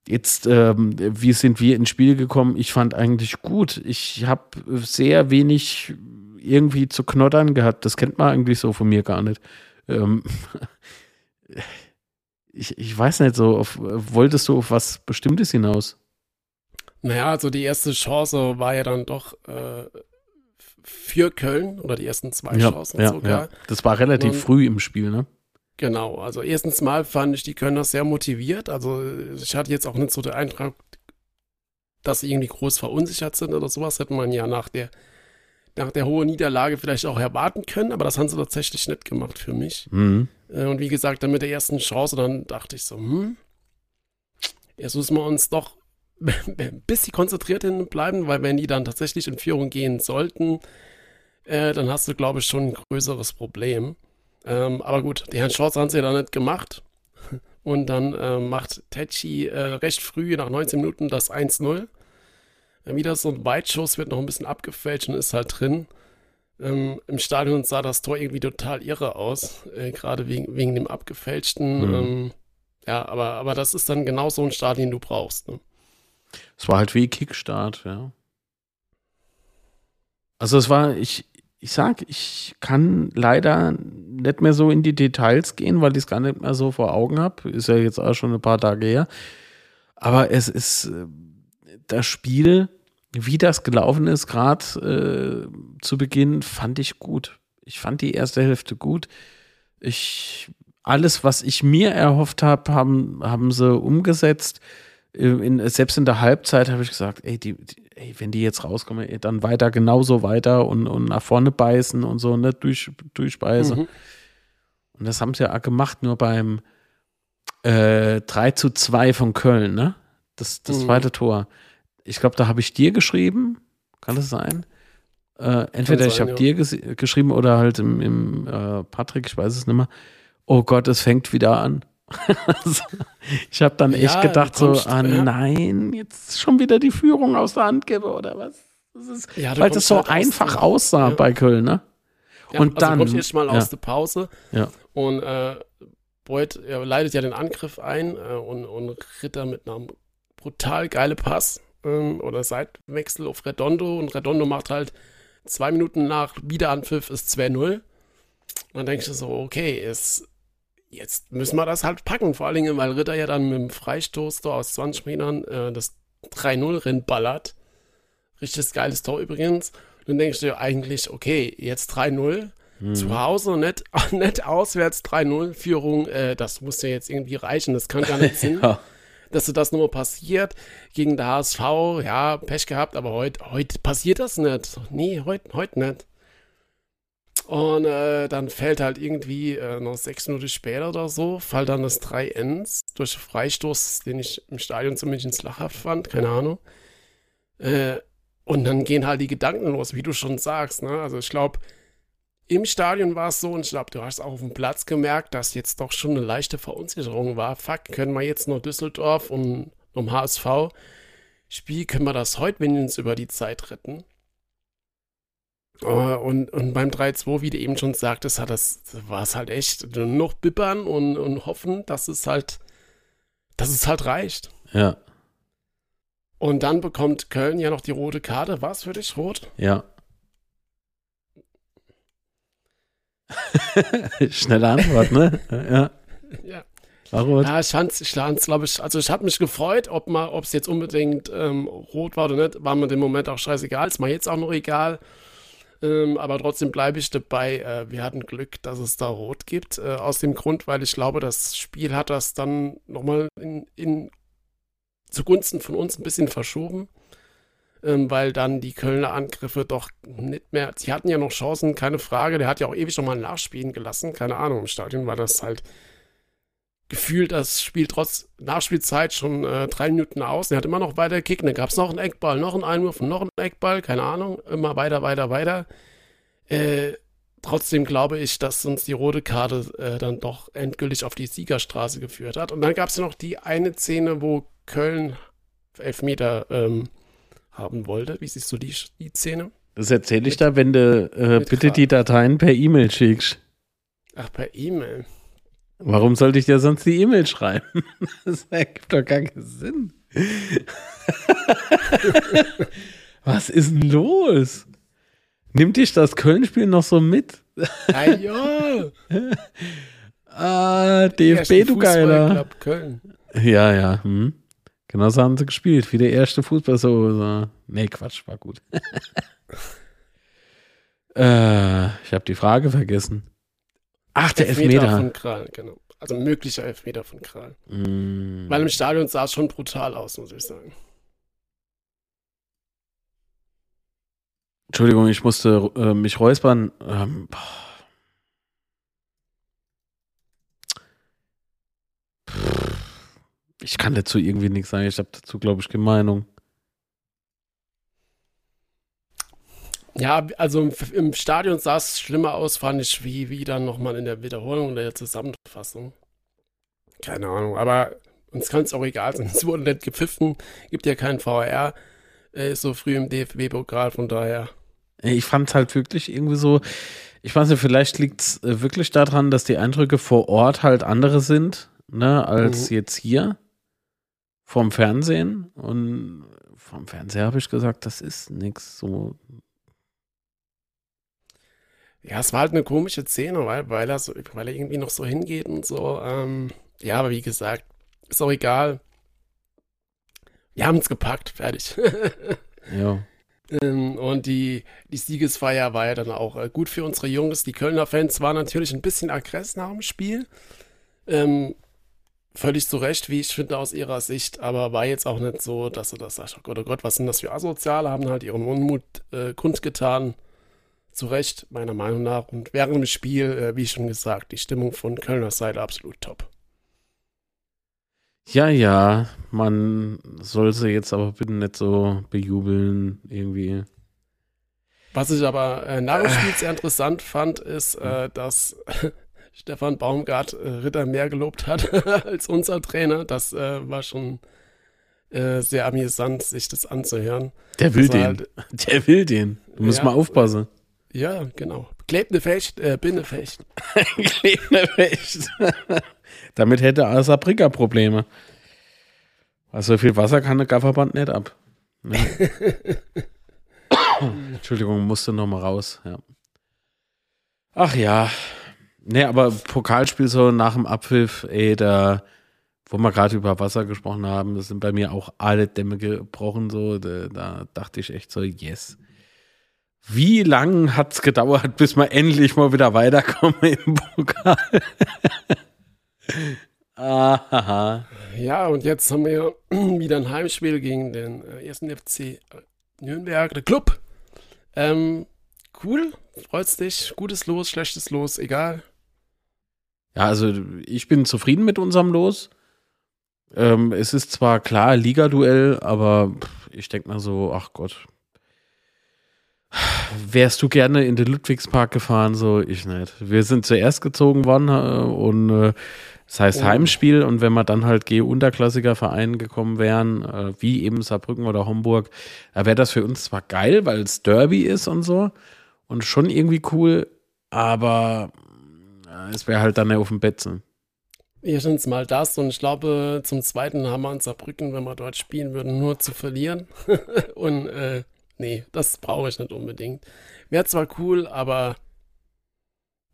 Speaker 2: Jetzt, ähm, wie sind wir ins Spiel gekommen? Ich fand eigentlich gut. Ich habe sehr wenig irgendwie zu knottern gehabt. Das kennt man eigentlich so von mir gar nicht. Ähm, ich, ich weiß nicht so, auf, wolltest du auf was Bestimmtes hinaus?
Speaker 1: Naja, also die erste Chance war ja dann doch äh, für Köln oder die ersten zwei
Speaker 2: ja,
Speaker 1: Chancen
Speaker 2: ja, sogar. Ja. Das war relativ dann, früh im Spiel, ne?
Speaker 1: Genau, also erstens mal fand ich die Kölner sehr motiviert. Also ich hatte jetzt auch nicht so den Eindruck, dass sie irgendwie groß verunsichert sind oder sowas. Hätte man ja nach der nach der hohen Niederlage vielleicht auch erwarten können, aber das haben sie tatsächlich nicht gemacht für mich. Mhm. Äh, und wie gesagt, dann mit der ersten Chance, dann dachte ich so, hm, jetzt müssen wir uns doch ein bisschen konzentriert bleiben, weil wenn die dann tatsächlich in Führung gehen sollten, äh, dann hast du, glaube ich, schon ein größeres Problem. Ähm, aber gut, die Herrn Chance haben sie ja dann nicht gemacht. Und dann äh, macht Tetschi äh, recht früh, nach 19 Minuten, das 1-0 wieder so ein Weitschuss, wird noch ein bisschen abgefälscht und ist halt drin. Ähm, Im Stadion sah das Tor irgendwie total irre aus, äh, gerade wegen, wegen dem abgefälschten. Mhm. Ähm, ja, aber, aber das ist dann genau so ein Start, den du brauchst. Ne?
Speaker 2: Es war halt wie Kickstart, ja. Also es war, ich, ich sag, ich kann leider nicht mehr so in die Details gehen, weil ich es gar nicht mehr so vor Augen habe. Ist ja jetzt auch schon ein paar Tage her. Aber es ist äh, das Spiel wie das gelaufen ist, gerade äh, zu Beginn, fand ich gut. Ich fand die erste Hälfte gut. Ich, alles, was ich mir erhofft habe, haben, haben sie umgesetzt. Äh, in, selbst in der Halbzeit habe ich gesagt, ey, die, die, ey, wenn die jetzt rauskommen, ey, dann weiter, genauso weiter und, und nach vorne beißen und so, ne, durch, durchbeißen. Mhm. Und das haben sie ja auch gemacht, nur beim äh, 3 zu 2 von Köln, ne? Das, das mhm. zweite Tor ich glaube, da habe ich dir geschrieben. Kann das sein? Äh, entweder sein, ich habe ja. dir geschrieben oder halt im, im äh, Patrick, ich weiß es nicht mehr. Oh Gott, es fängt wieder an. Ich habe dann echt ja, gedacht, so, ah nein, jetzt schon wieder die Führung aus der Hand gebe oder was? Das ist, ja, weil das so halt einfach aussah bei Köln, ne?
Speaker 1: und also dann. Du kommst erst mal aus der Pause. Und äh, Beuth er leitet ja den Angriff ein äh, und, und Ritter mit einem brutal geile Pass ähm, oder Seitwechsel auf Redondo und Redondo macht halt zwei Minuten nach Wiederanpfiff ist 2-0. dann denke ich so, okay, ist, jetzt müssen wir das halt packen, vor allen Dingen, weil Ritter ja dann mit dem Freistoß da aus 20 Metern äh, das 3-0 reinballert. Richtig geiles Tor übrigens. Und dann denkst du dir eigentlich, okay, jetzt 3-0. Hm. Zu Hause, nicht, nicht auswärts 3-0 Führung, äh, das muss ja jetzt irgendwie reichen, das kann gar nicht Sinn. ja dass das nur passiert. Gegen der HSV, ja, Pech gehabt, aber heute heut passiert das nicht. Nee, heute heut nicht. Und äh, dann fällt halt irgendwie äh, noch sechs Minuten später oder so, fällt dann das 3 Ends durch Freistoß, den ich im Stadion ins Lachhaft fand, keine Ahnung. Äh, und dann gehen halt die Gedanken los, wie du schon sagst. Ne? Also ich glaube, im Stadion war es so, und ich glaube, du hast auch auf dem Platz gemerkt, dass jetzt doch schon eine leichte Verunsicherung war. Fuck, können wir jetzt noch Düsseldorf und um HSV Spiel, können wir das heute wenigstens über die Zeit retten? Uh, und, und beim 3-2, wie du eben schon sagtest, hat das, war es halt echt noch bippern und, und hoffen, dass es halt, dass es halt reicht.
Speaker 2: Ja.
Speaker 1: Und dann bekommt Köln ja noch die rote Karte. War es für dich rot?
Speaker 2: Ja. Schnelle Antwort, ne?
Speaker 1: Ja. ja. Warum? Ja, ich fand es, glaube ich, also ich habe mich gefreut, ob es jetzt unbedingt ähm, rot war oder nicht, war mir im Moment auch scheißegal, ist mir jetzt auch noch egal. Ähm, aber trotzdem bleibe ich dabei. Äh, wir hatten Glück, dass es da rot gibt. Äh, aus dem Grund, weil ich glaube, das Spiel hat das dann nochmal in, in, zugunsten von uns ein bisschen verschoben ähm, weil dann die Kölner Angriffe doch nicht mehr, sie hatten ja noch Chancen, keine Frage, der hat ja auch ewig nochmal nachspielen gelassen, keine Ahnung, im Stadion war das halt gefühlt das Spiel trotz Nachspielzeit schon äh, drei Minuten aus. Er hat immer noch weiter gekickt. Dann gab es noch einen Eckball, noch einen Einwurf noch einen Eckball. Keine Ahnung. Immer weiter, weiter, weiter. Äh, trotzdem glaube ich, dass uns die rote Karte äh, dann doch endgültig auf die Siegerstraße geführt hat. Und dann gab es ja noch die eine Szene, wo Köln Elfmeter ähm, haben wollte. Wie siehst du die, die Szene?
Speaker 2: Das erzähle ich da, wenn du äh, bitte die Dateien per E-Mail schickst.
Speaker 1: Ach, per E-Mail.
Speaker 2: Warum sollte ich dir sonst die E-Mail schreiben? Das ergibt doch gar keinen Sinn. Was ist denn los? Nimmt dich das Köln-Spiel noch so mit?
Speaker 1: Ah, ja.
Speaker 2: ah, DFB, du Geiler. Köln. Ja, ja. Hm. Genau so haben sie gespielt, wie der erste Fußball so. so. Nee, Quatsch, war gut. äh, ich habe die Frage vergessen. Ach, der Elfmeter. Elfmeter
Speaker 1: von Kral, genau. Also möglicher Elfmeter von Kral. Mm. Weil im Stadion sah es schon brutal aus, muss ich sagen.
Speaker 2: Entschuldigung, ich musste äh, mich räuspern. Ähm. Ich kann dazu irgendwie nichts sagen. Ich habe dazu, glaube ich, keine Meinung.
Speaker 1: Ja, also im, Stadion sah es schlimmer aus, fand ich, wie, wie dann nochmal in der Wiederholung der Zusammenfassung. Keine Ahnung, aber uns kann es auch egal sein. Es wurde nicht gepfiffen, gibt ja keinen VR, äh, so früh im DFB-Pokal, von daher.
Speaker 2: Ich fand es halt wirklich irgendwie so, ich weiß nicht, vielleicht liegt es äh, wirklich daran, dass die Eindrücke vor Ort halt andere sind, ne, als mhm. jetzt hier vom Fernsehen und vom Fernseher habe ich gesagt, das ist nichts so.
Speaker 1: Ja, es war halt eine komische Szene, weil, weil, er, so, weil er irgendwie noch so hingeht und so. Ähm, ja, aber wie gesagt, ist auch egal. Wir haben es gepackt, fertig.
Speaker 2: ja.
Speaker 1: Ähm, und die, die Siegesfeier war ja dann auch äh, gut für unsere Jungs. Die Kölner Fans waren natürlich ein bisschen aggressiv nach dem Spiel. Ähm, völlig zu Recht, wie ich finde, aus ihrer Sicht, aber war jetzt auch nicht so, dass sie das sagt, oh Gott, oh Gott, was sind das für Asoziale, haben halt ihren Unmut äh, kundgetan. Zu Recht, meiner Meinung nach. Und während dem Spiel, äh, wie schon gesagt, die Stimmung von Kölner Seite absolut top.
Speaker 2: Ja, ja, man soll sie jetzt aber bitte nicht so bejubeln, irgendwie.
Speaker 1: Was ich aber äh, nach dem Spiel sehr interessant fand, ist, äh, dass Stefan Baumgart äh, Ritter mehr gelobt hat als unser Trainer. Das äh, war schon äh, sehr amüsant, sich das anzuhören.
Speaker 2: Der will den. Halt, Der will den. Du musst ja, mal aufpassen.
Speaker 1: Ja, genau. Klebende Fecht, äh, Binnefecht.
Speaker 2: Klebende Fecht. Damit hätte Saarbrücker Probleme. Also so viel Wasser kann der Gafferband nicht ab. Ne? Entschuldigung, musste noch mal raus. Ja. Ach ja. Nee, aber Pokalspiel so nach dem Abpfiff, ey, da, wo wir gerade über Wasser gesprochen haben, das sind bei mir auch alle Dämme gebrochen, so, da, da dachte ich echt so, yes. Wie lang hat es gedauert, bis wir endlich mal wieder weiterkommen im Pokal?
Speaker 1: Aha. Ja, und jetzt haben wir wieder ein Heimspiel gegen den äh, ersten FC Nürnberg, der Club. Ähm, cool, freut's dich, gutes Los, schlechtes Los, egal.
Speaker 2: Ja, also ich bin zufrieden mit unserem Los. Ähm, es ist zwar klar Liga-Duell, aber ich denke mal so, ach Gott. Wärst du gerne in den Ludwigspark gefahren? So, ich nicht. Wir sind zuerst gezogen worden äh, und äh, das heißt oh. Heimspiel und wenn wir dann halt G-Unterklassiker Verein gekommen wären, äh, wie eben Saarbrücken oder Homburg, da wäre das für uns zwar geil, weil es Derby ist und so und schon irgendwie cool, aber es wäre halt dann auf dem Betzen.
Speaker 1: Erstens mal das und ich glaube, zum Zweiten haben wir in Saarbrücken, wenn wir dort spielen würden, nur zu verlieren. und äh, nee, das brauche ich nicht unbedingt. Wäre zwar cool, aber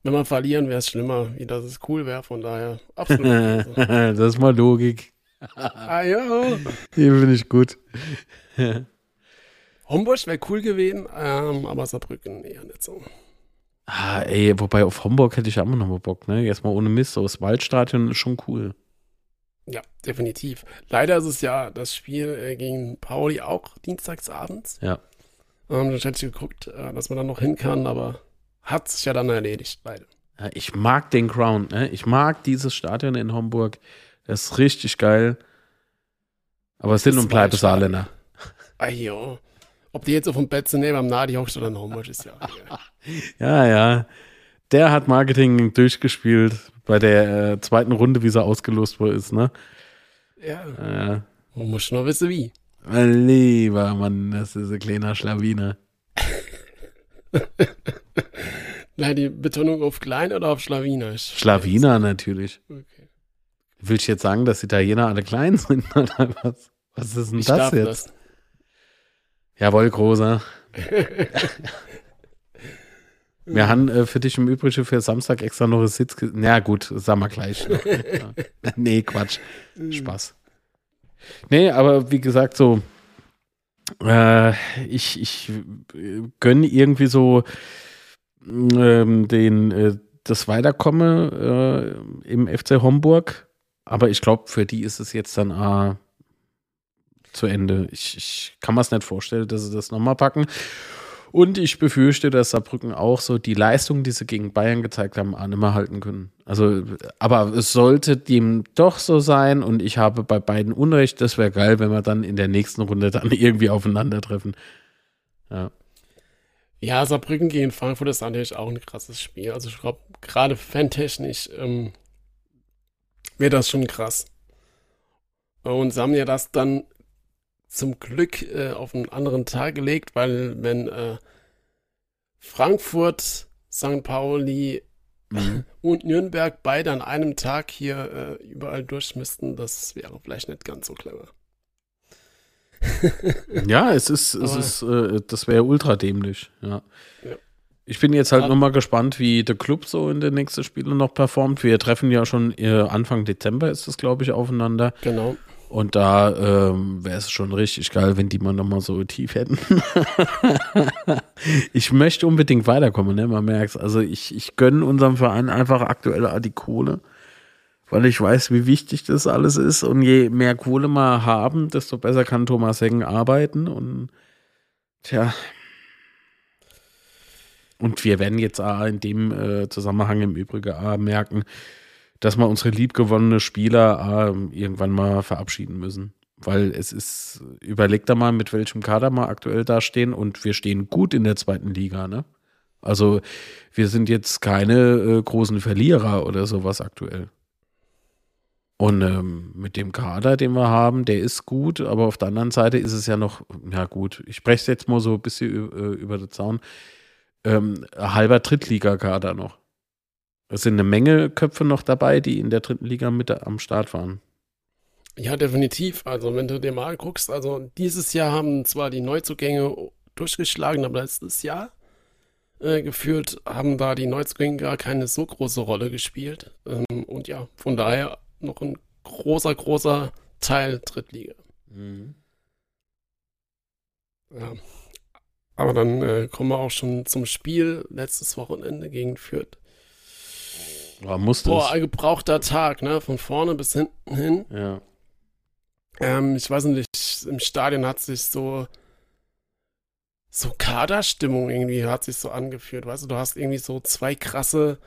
Speaker 1: wenn wir verlieren, wäre es schlimmer, wie dass es cool wäre. Von daher, absolut.
Speaker 2: das ist mal Logik.
Speaker 1: ah ja.
Speaker 2: Hier finde ich gut.
Speaker 1: Homburg wäre cool gewesen, ähm, aber Saarbrücken eher nicht so.
Speaker 2: Ah, ey, wobei auf Homburg hätte ich auch noch mal Bock, ne? Jetzt mal ohne Mist, so das Waldstadion ist schon cool.
Speaker 1: Ja, definitiv. Leider ist es ja das Spiel äh, gegen Pauli auch dienstagsabends.
Speaker 2: Ja.
Speaker 1: Ähm, dann hätte ich geguckt, äh, dass man dann noch hin kann, aber hat sich ja dann erledigt, beide.
Speaker 2: Ja, ich mag den Crown, ne? Ich mag dieses Stadion in Homburg. Das ist richtig geil. Aber es sind und bleibt Saarländer.
Speaker 1: Ajo. Ob die jetzt auf dem Bett sind, neben am Nadi hockst oder in Homburg ist ja.
Speaker 2: ja, ja. Der hat Marketing durchgespielt bei der äh, zweiten Runde, wie sie ausgelost wurde, ist, ne?
Speaker 1: Ja. Äh, Man muss nur wissen, wie.
Speaker 2: Mein lieber Mann, das ist ein kleiner Schlawiner.
Speaker 1: Nein, die Betonung auf klein oder auf Schlawinerisch?
Speaker 2: Schlawiner natürlich. Okay. Willst du jetzt sagen, dass Italiener alle klein sind oder was? Was ist denn ich das jetzt? Das. Jawohl, großer. Wir haben äh, für dich im Übrigen für Samstag extra noch einen Sitz. Na gut, sagen wir gleich. Noch. nee, Quatsch. Spaß. Nee, aber wie gesagt, so äh, ich, ich gönne irgendwie so ähm, den, äh, das Weiterkomme äh, im FC Homburg. Aber ich glaube, für die ist es jetzt dann äh, zu Ende. Ich, ich kann mir es nicht vorstellen, dass sie das nochmal packen. Und ich befürchte, dass Saarbrücken auch so die Leistung, die sie gegen Bayern gezeigt haben, auch nicht mehr halten können. Also, aber es sollte dem doch so sein und ich habe bei beiden Unrecht. Das wäre geil, wenn wir dann in der nächsten Runde dann irgendwie aufeinandertreffen. Ja.
Speaker 1: Ja, Saarbrücken gegen Frankfurt ist natürlich auch ein krasses Spiel. Also ich glaube, gerade fantechnisch ähm, wäre das schon krass. Und sie haben ja das dann zum Glück äh, auf einen anderen Tag gelegt, weil wenn äh, Frankfurt, St. Pauli mhm. und Nürnberg beide an einem Tag hier äh, überall durch müssten, das wäre vielleicht nicht ganz so clever.
Speaker 2: ja, es ist, es ist, äh, das wäre ultra dämlich, ja. ja. Ich bin jetzt halt nochmal gespannt, wie der Club so in den nächsten Spielen noch performt. Wir treffen ja schon äh, Anfang Dezember ist es, glaube ich, aufeinander.
Speaker 1: Genau.
Speaker 2: Und da ähm, wäre es schon richtig geil, wenn die mal nochmal so tief hätten. ich möchte unbedingt weiterkommen, ne? Man merkt Also ich, ich gönne unserem Verein einfach aktuell die Kohle, weil ich weiß, wie wichtig das alles ist. Und je mehr Kohle wir haben, desto besser kann Thomas Heggen arbeiten. Und tja. Und wir werden jetzt in dem äh, Zusammenhang im Übrigen merken, dass wir unsere liebgewonnene Spieler äh, irgendwann mal verabschieden müssen. Weil es ist, überlegt da mal, mit welchem Kader wir aktuell dastehen und wir stehen gut in der zweiten Liga, ne? Also wir sind jetzt keine äh, großen Verlierer oder sowas aktuell. Und ähm, mit dem Kader, den wir haben, der ist gut, aber auf der anderen Seite ist es ja noch, ja gut, ich spreche jetzt mal so ein bisschen äh, über den Zaun ähm, halber Drittligakader noch. Es sind eine Menge Köpfe noch dabei, die in der dritten Liga mit am Start waren.
Speaker 1: Ja, definitiv. Also, wenn du dir mal anguckst, also dieses Jahr haben zwar die Neuzugänge durchgeschlagen, aber letztes Jahr äh, geführt haben da die Neuzugänge gar keine so große Rolle gespielt. Ähm, und ja, von daher noch ein großer, großer Teil Drittliga. Mhm. Ja. Aber dann äh, kommen wir auch schon zum Spiel letztes Wochenende gegen Fürth.
Speaker 2: Ja, musste
Speaker 1: Boah, ein gebrauchter Tag, ne? Von vorne bis hinten hin.
Speaker 2: Ja.
Speaker 1: Ähm, ich weiß nicht, im Stadion hat sich so so Kaderstimmung irgendwie hat sich so angeführt. Weißt du, du hast irgendwie so zwei krasse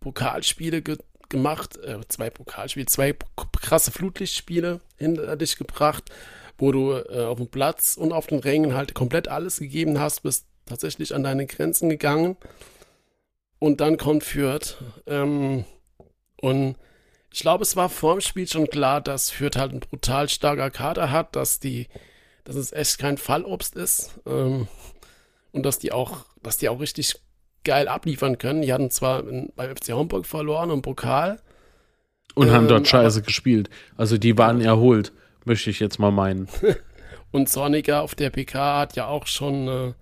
Speaker 1: Pokalspiele ge gemacht, äh, zwei Pokalspiele, zwei krasse Flutlichtspiele hinter dich gebracht, wo du äh, auf dem Platz und auf den Rängen halt komplett alles gegeben hast, bist tatsächlich an deine Grenzen gegangen. Und dann kommt Fürth. Ähm, und ich glaube, es war vor dem Spiel schon klar, dass Fürth halt ein brutal starker Kader hat, dass die, dass es echt kein Fallobst ist. Ähm, und dass die auch, dass die auch richtig geil abliefern können. Die hatten zwar bei FC Homburg verloren im Pokal.
Speaker 2: Und ähm, haben dort scheiße gespielt. Also die waren erholt, möchte ich jetzt mal meinen.
Speaker 1: und Zorniger auf der PK hat ja auch schon äh,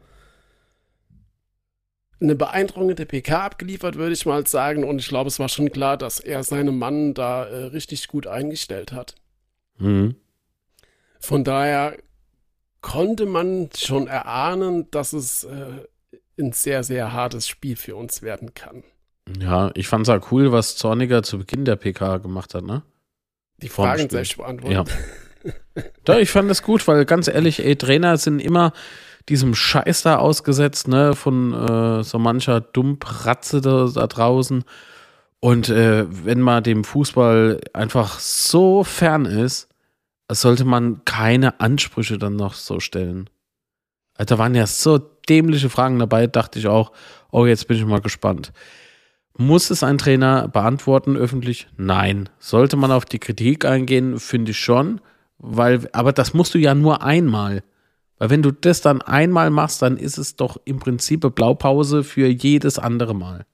Speaker 1: eine beeindruckende PK abgeliefert, würde ich mal sagen. Und ich glaube, es war schon klar, dass er seinen Mann da äh, richtig gut eingestellt hat.
Speaker 2: Mhm.
Speaker 1: Von daher konnte man schon erahnen, dass es äh, ein sehr, sehr hartes Spiel für uns werden kann.
Speaker 2: Ja, ich fand es auch cool, was Zorniger zu Beginn der PK gemacht hat, ne?
Speaker 1: Die Fragen selbst beantworten.
Speaker 2: Ja. ja, ich fand das gut, weil ganz ehrlich, ey, Trainer sind immer diesem Scheiß da ausgesetzt, ne, von äh, so mancher Dummpratze da, da draußen. Und äh, wenn man dem Fußball einfach so fern ist, sollte man keine Ansprüche dann noch so stellen. Also, da waren ja so dämliche Fragen dabei, dachte ich auch, oh, jetzt bin ich mal gespannt. Muss es ein Trainer beantworten öffentlich? Nein. Sollte man auf die Kritik eingehen? Finde ich schon. Weil, aber das musst du ja nur einmal. Weil wenn du das dann einmal machst, dann ist es doch im Prinzip eine Blaupause für jedes andere Mal.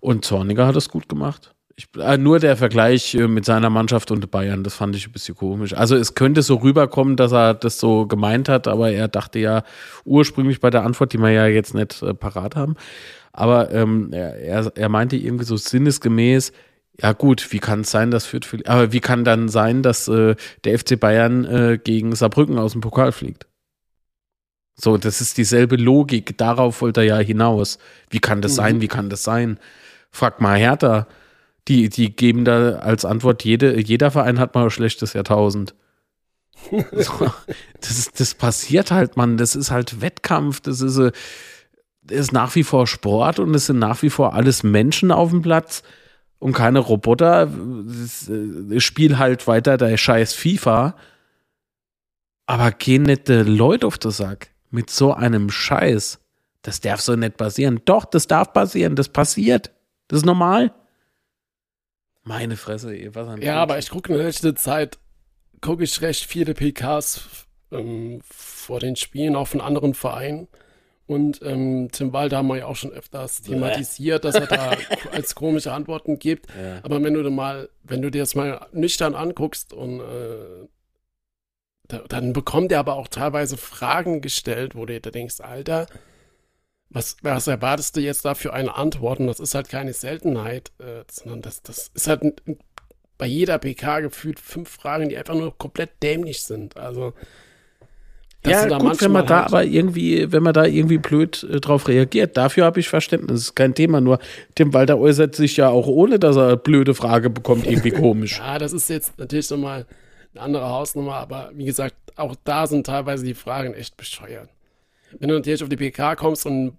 Speaker 2: Und Zorniger hat es gut gemacht. Ich, äh, nur der Vergleich äh, mit seiner Mannschaft und Bayern, das fand ich ein bisschen komisch. Also es könnte so rüberkommen, dass er das so gemeint hat, aber er dachte ja ursprünglich bei der Antwort, die wir ja jetzt nicht äh, parat haben, aber ähm, er, er meinte irgendwie so sinnesgemäß, ja gut, wie kann es sein, dass Fürth, aber wie kann dann sein, dass äh, der FC Bayern äh, gegen Saarbrücken aus dem Pokal fliegt? So, das ist dieselbe Logik. Darauf wollte er ja hinaus. Wie kann das mhm. sein? Wie kann das sein? Frag mal Hertha. Die, die geben da als Antwort, jede, jeder Verein hat mal ein schlechtes Jahrtausend. so, das, das passiert halt, Mann. Das ist halt Wettkampf. Das ist, das ist nach wie vor Sport und es sind nach wie vor alles Menschen auf dem Platz und keine Roboter. Das, das Spiel halt weiter der scheiß FIFA. Aber gehen nicht die Leute auf den Sack mit so einem Scheiß. Das darf so nicht passieren. Doch, das darf passieren. Das passiert. Das ist normal. Meine Fresse, ey, was ein
Speaker 1: Ja, aber ich gucke in der letzten Zeit, gucke ich recht viele PKs ähm, vor den Spielen, auch von anderen Vereinen. Und ähm, Tim Walter haben wir ja auch schon öfters thematisiert, dass er da als komische Antworten gibt. Ja. Aber wenn du mal, wenn du dir das mal nüchtern anguckst und äh, da, dann bekommt er aber auch teilweise Fragen gestellt, wo du dir denkst, Alter, was, was erwartest du jetzt da für eine Antwort? Und das ist halt keine Seltenheit, äh, sondern das, das ist halt ein, bei jeder PK gefühlt fünf Fragen, die einfach nur komplett dämlich sind. Also
Speaker 2: ja, gut, wenn man da halt aber irgendwie, wenn man da irgendwie blöd äh, drauf reagiert, dafür habe ich Verständnis. Das ist kein Thema. Nur Tim Walter äußert sich ja auch ohne, dass er eine blöde Frage bekommt, irgendwie komisch.
Speaker 1: ja, das ist jetzt natürlich nochmal eine andere Hausnummer, aber wie gesagt, auch da sind teilweise die Fragen echt bescheuert. Wenn du natürlich auf die PK kommst und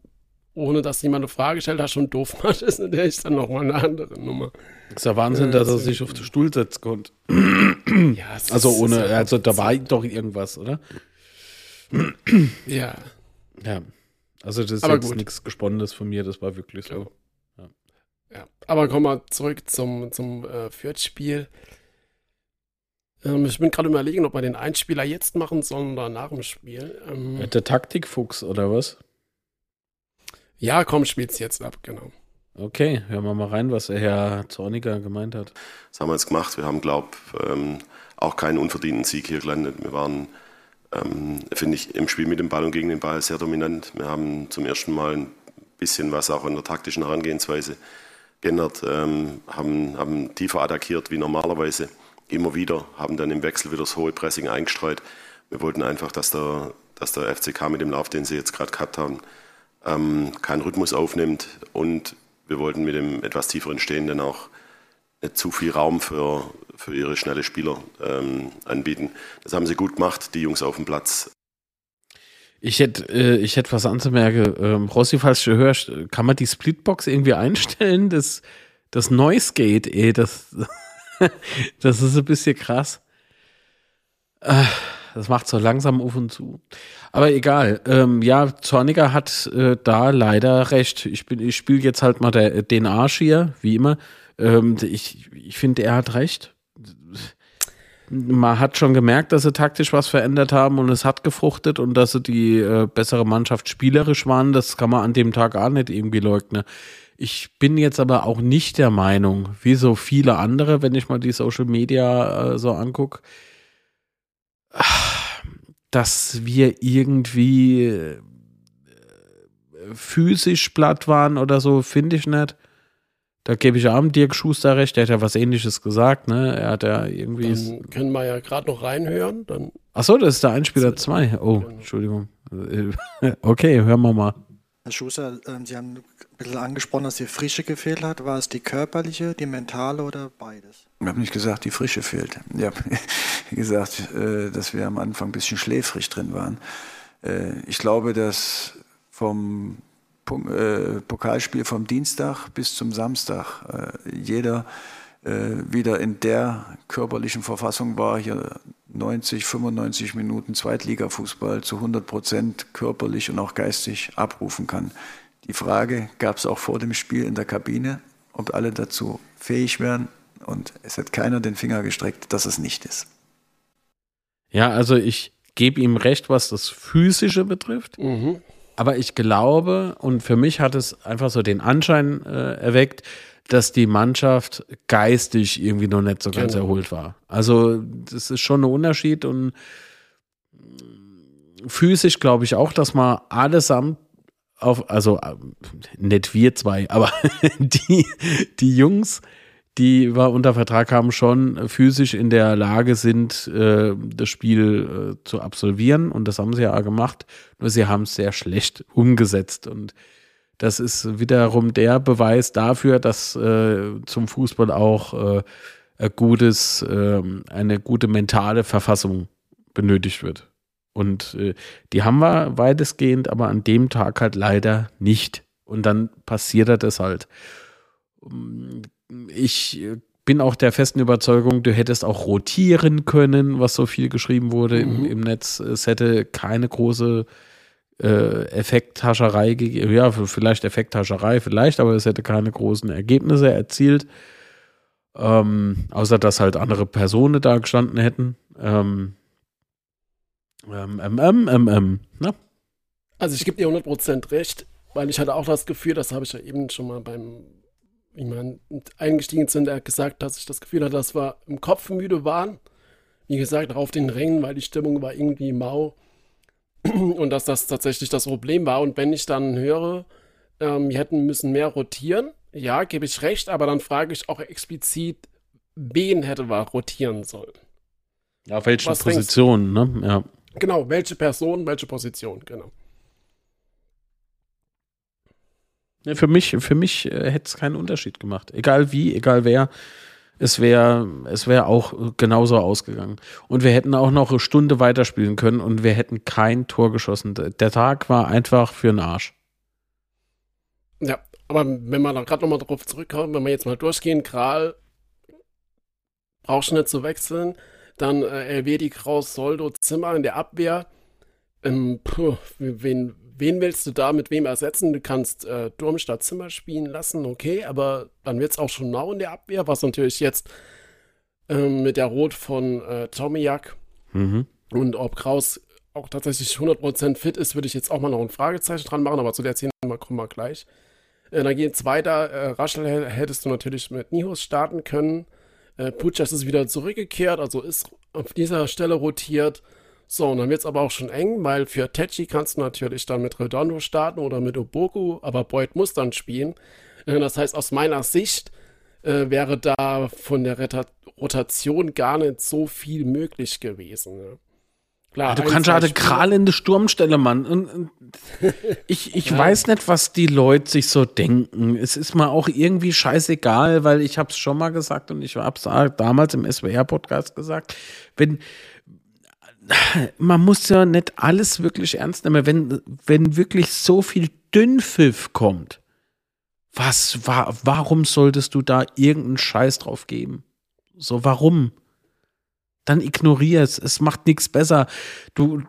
Speaker 1: ohne dass jemand eine Frage stellt, hast schon doof macht, ist natürlich dann nochmal eine andere Nummer.
Speaker 2: Das ist ja Wahnsinn, dass er sich auf den Stuhl setzen konnte. ja, also ohne, also da war doch irgendwas, oder?
Speaker 1: Ja.
Speaker 2: Ja. Also das ist aber jetzt nichts Gesponnenes von mir, das war wirklich so.
Speaker 1: Ja. ja. Aber kommen wir zurück zum, zum äh, Fürth-Spiel. Ähm, ich bin gerade überlegen, ob wir den Einspieler jetzt machen sollen oder nach dem Spiel.
Speaker 2: Ähm, der Taktikfuchs oder was?
Speaker 1: Ja, komm, spiel's jetzt ab, genau.
Speaker 2: Okay, hören wir mal rein, was der Herr Zorniger gemeint hat.
Speaker 3: Das haben wir jetzt gemacht. Wir haben, glaube ähm, auch keinen unverdienten Sieg hier gelandet. Wir waren, ähm, finde ich, im Spiel mit dem Ball und gegen den Ball sehr dominant. Wir haben zum ersten Mal ein bisschen was auch in der taktischen Herangehensweise geändert, ähm, haben, haben tiefer attackiert wie normalerweise, immer wieder, haben dann im Wechsel wieder das hohe Pressing eingestreut. Wir wollten einfach, dass der, dass der FCK mit dem Lauf, den sie jetzt gerade gehabt haben, ähm, keinen Rhythmus aufnimmt und wir wollten mit dem etwas tieferen Stehenden auch nicht zu viel Raum für, für ihre schnelle Spieler ähm, anbieten. Das haben sie gut gemacht, die Jungs auf dem Platz.
Speaker 2: Ich hätte, äh, ich hätte was anzumerken. Ähm, Rossi, falls du hörst, kann man die Splitbox irgendwie einstellen? Das, das Noise Gate, ey, das, das ist ein bisschen krass. Äh, das macht so langsam auf und zu. Aber egal. Ähm, ja, Zorniger hat äh, da leider recht. Ich, ich spiele jetzt halt mal der, den Arsch hier, wie immer. Ähm, ich ich finde, er hat recht. Man hat schon gemerkt, dass sie taktisch was verändert haben und es hat gefruchtet und dass sie die äh, bessere Mannschaft spielerisch waren. Das kann man an dem Tag auch nicht irgendwie leugnen. Ich bin jetzt aber auch nicht der Meinung, wie so viele andere, wenn ich mal die Social Media äh, so angucke, dass wir irgendwie äh, physisch platt waren oder so, finde ich nicht. Da gebe ich am Dirk Schuster recht, der hat ja was ähnliches gesagt, ne? Er hat ja irgendwie.
Speaker 1: Dann können wir ja gerade noch reinhören. Dann
Speaker 2: Achso, das ist der Einspieler 2. Oh, genau. Entschuldigung. Okay, hören wir mal.
Speaker 4: Herr Schuster, ähm, Sie haben ein bisschen angesprochen, dass die Frische gefehlt hat. War es die körperliche, die mentale oder beides?
Speaker 5: Ich habe nicht gesagt, die Frische fehlt. Ich habe gesagt, äh, dass wir am Anfang ein bisschen schläfrig drin waren. Äh, ich glaube, dass vom Pokalspiel vom Dienstag bis zum Samstag jeder wieder in der körperlichen Verfassung war, hier 90, 95 Minuten Zweitligafußball zu 100 Prozent körperlich und auch geistig abrufen kann. Die Frage gab es auch vor dem Spiel in der Kabine, ob alle dazu fähig wären. Und es hat keiner den Finger gestreckt, dass es nicht ist.
Speaker 2: Ja, also ich gebe ihm recht, was das Physische betrifft. Mhm. Aber ich glaube, und für mich hat es einfach so den Anschein äh, erweckt, dass die Mannschaft geistig irgendwie noch nicht so ganz genau. erholt war. Also das ist schon ein Unterschied und physisch glaube ich auch, dass man allesamt auf, also äh, nicht wir zwei, aber die, die Jungs, die wir unter Vertrag haben, schon physisch in der Lage sind, äh, das Spiel äh, zu absolvieren. Und das haben sie ja gemacht. Nur sie haben es sehr schlecht umgesetzt. Und das ist wiederum der Beweis dafür, dass äh, zum Fußball auch ein gutes, ähm, eine gute mentale Verfassung benötigt wird. Und die haben wir weitestgehend, aber an dem Tag halt leider nicht. Und dann passiert das halt ich bin auch der festen Überzeugung, du hättest auch rotieren können, was so viel geschrieben wurde mhm. im, im, Netz. Es hätte keine große äh, Effekthascherei gegeben. Ja, vielleicht Effekthascherei, vielleicht, aber es hätte keine großen Ergebnisse erzielt. Ähm, außer dass halt andere Personen da gestanden hätten. Ähm, ähm, ähm, ähm, ähm, ähm ne?
Speaker 1: Also ich gebe dir 100% recht, weil ich hatte auch das Gefühl, das habe ich ja eben schon mal beim wie man eingestiegen sind, er hat gesagt, dass ich das Gefühl hatte, dass wir im Kopf müde waren. Wie gesagt, auch auf den Rängen, weil die Stimmung war irgendwie mau. Und dass das tatsächlich das Problem war. Und wenn ich dann höre, ähm, wir hätten müssen mehr rotieren, ja, gebe ich recht, aber dann frage ich auch explizit, wen hätte wir rotieren sollen.
Speaker 2: Ja, auf welchen Positionen, ne? Ja.
Speaker 1: Genau, welche Person, welche Position, genau.
Speaker 2: Für mich, für mich äh, hätte es keinen Unterschied gemacht. Egal wie, egal wer. Es wäre es wär auch genauso ausgegangen. Und wir hätten auch noch eine Stunde weiterspielen können und wir hätten kein Tor geschossen. Der Tag war einfach für den Arsch.
Speaker 1: Ja, aber wenn wir da gerade nochmal drauf zurückkommen, wenn wir jetzt mal durchgehen, Kral brauchst du nicht zu wechseln. Dann äh, Elvedi, Kraus, Soldo, Zimmer in der Abwehr. Ähm, puh, wen, wen willst du da mit wem ersetzen? Du kannst äh, Durm statt Zimmer spielen lassen, okay, aber dann wird es auch schon mau in der Abwehr, was natürlich jetzt ähm, mit der Rot von äh, Tomiak mhm. und ob Kraus auch tatsächlich 100% fit ist, würde ich jetzt auch mal noch ein Fragezeichen dran machen, aber zu der Szene kommen wir gleich. Äh, dann geht's weiter. Äh, Raschel hättest du natürlich mit Nihos starten können. Äh, Puchas ist wieder zurückgekehrt, also ist auf dieser Stelle rotiert. So, und dann wird es aber auch schon eng, weil für Techi kannst du natürlich dann mit Redondo starten oder mit Oboku, aber Boyd muss dann spielen. Äh, das heißt, aus meiner Sicht äh, wäre da von der Reta Rotation gar nicht so viel möglich gewesen. Ja.
Speaker 2: Klar, du kannst halt Kral in die Sturmstelle, Mann. Und, und ich ich ja. weiß nicht, was die Leute sich so denken. Es ist mal auch irgendwie scheißegal, weil ich habe es schon mal gesagt und ich habe es damals im SWR-Podcast gesagt. Wenn man muss ja nicht alles wirklich ernst nehmen, wenn, wenn wirklich so viel Dünnpfiff kommt. Was, wa, warum solltest du da irgendeinen Scheiß drauf geben? So, warum? dann ignorier es. Es macht nichts besser. Du,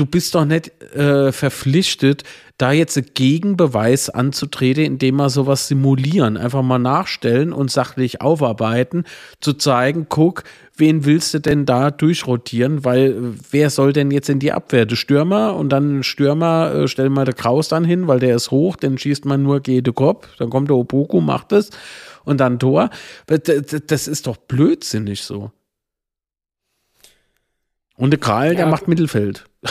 Speaker 2: du bist doch nicht äh, verpflichtet, da jetzt einen Gegenbeweis anzutreten, indem wir sowas simulieren. Einfach mal nachstellen und sachlich aufarbeiten, zu zeigen, guck, wen willst du denn da durchrotieren? Weil wer soll denn jetzt in die Abwehr? Der Stürmer und dann Stürmer, äh, stellen wir der Kraus dann hin, weil der ist hoch, dann schießt man nur Gede Kopf, dann kommt der Oboku, macht es und dann Tor. Das ist doch blödsinnig so. Und der Kral, ja. der macht Mittelfeld.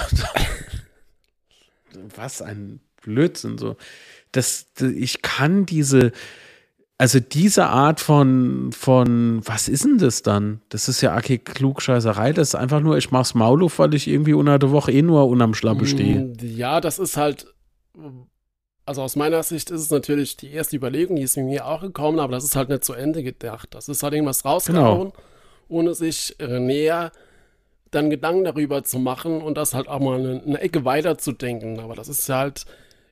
Speaker 2: Was ein Blödsinn so. Das, ich kann diese, also diese Art von, von, was ist denn das dann? Das ist ja okay Klugscheißerei. Das ist einfach nur, ich mach's Maul auf, weil ich irgendwie unter der Woche eh nur unterm Schlappe mm, stehe.
Speaker 1: Ja, das ist halt, also aus meiner Sicht ist es natürlich die erste Überlegung, die ist mir auch gekommen, aber das ist halt nicht zu Ende gedacht. Das ist halt irgendwas rausgehauen, genau. ohne sich näher dann Gedanken darüber zu machen und das halt auch mal eine, eine Ecke weiter zu denken. Aber das ist halt,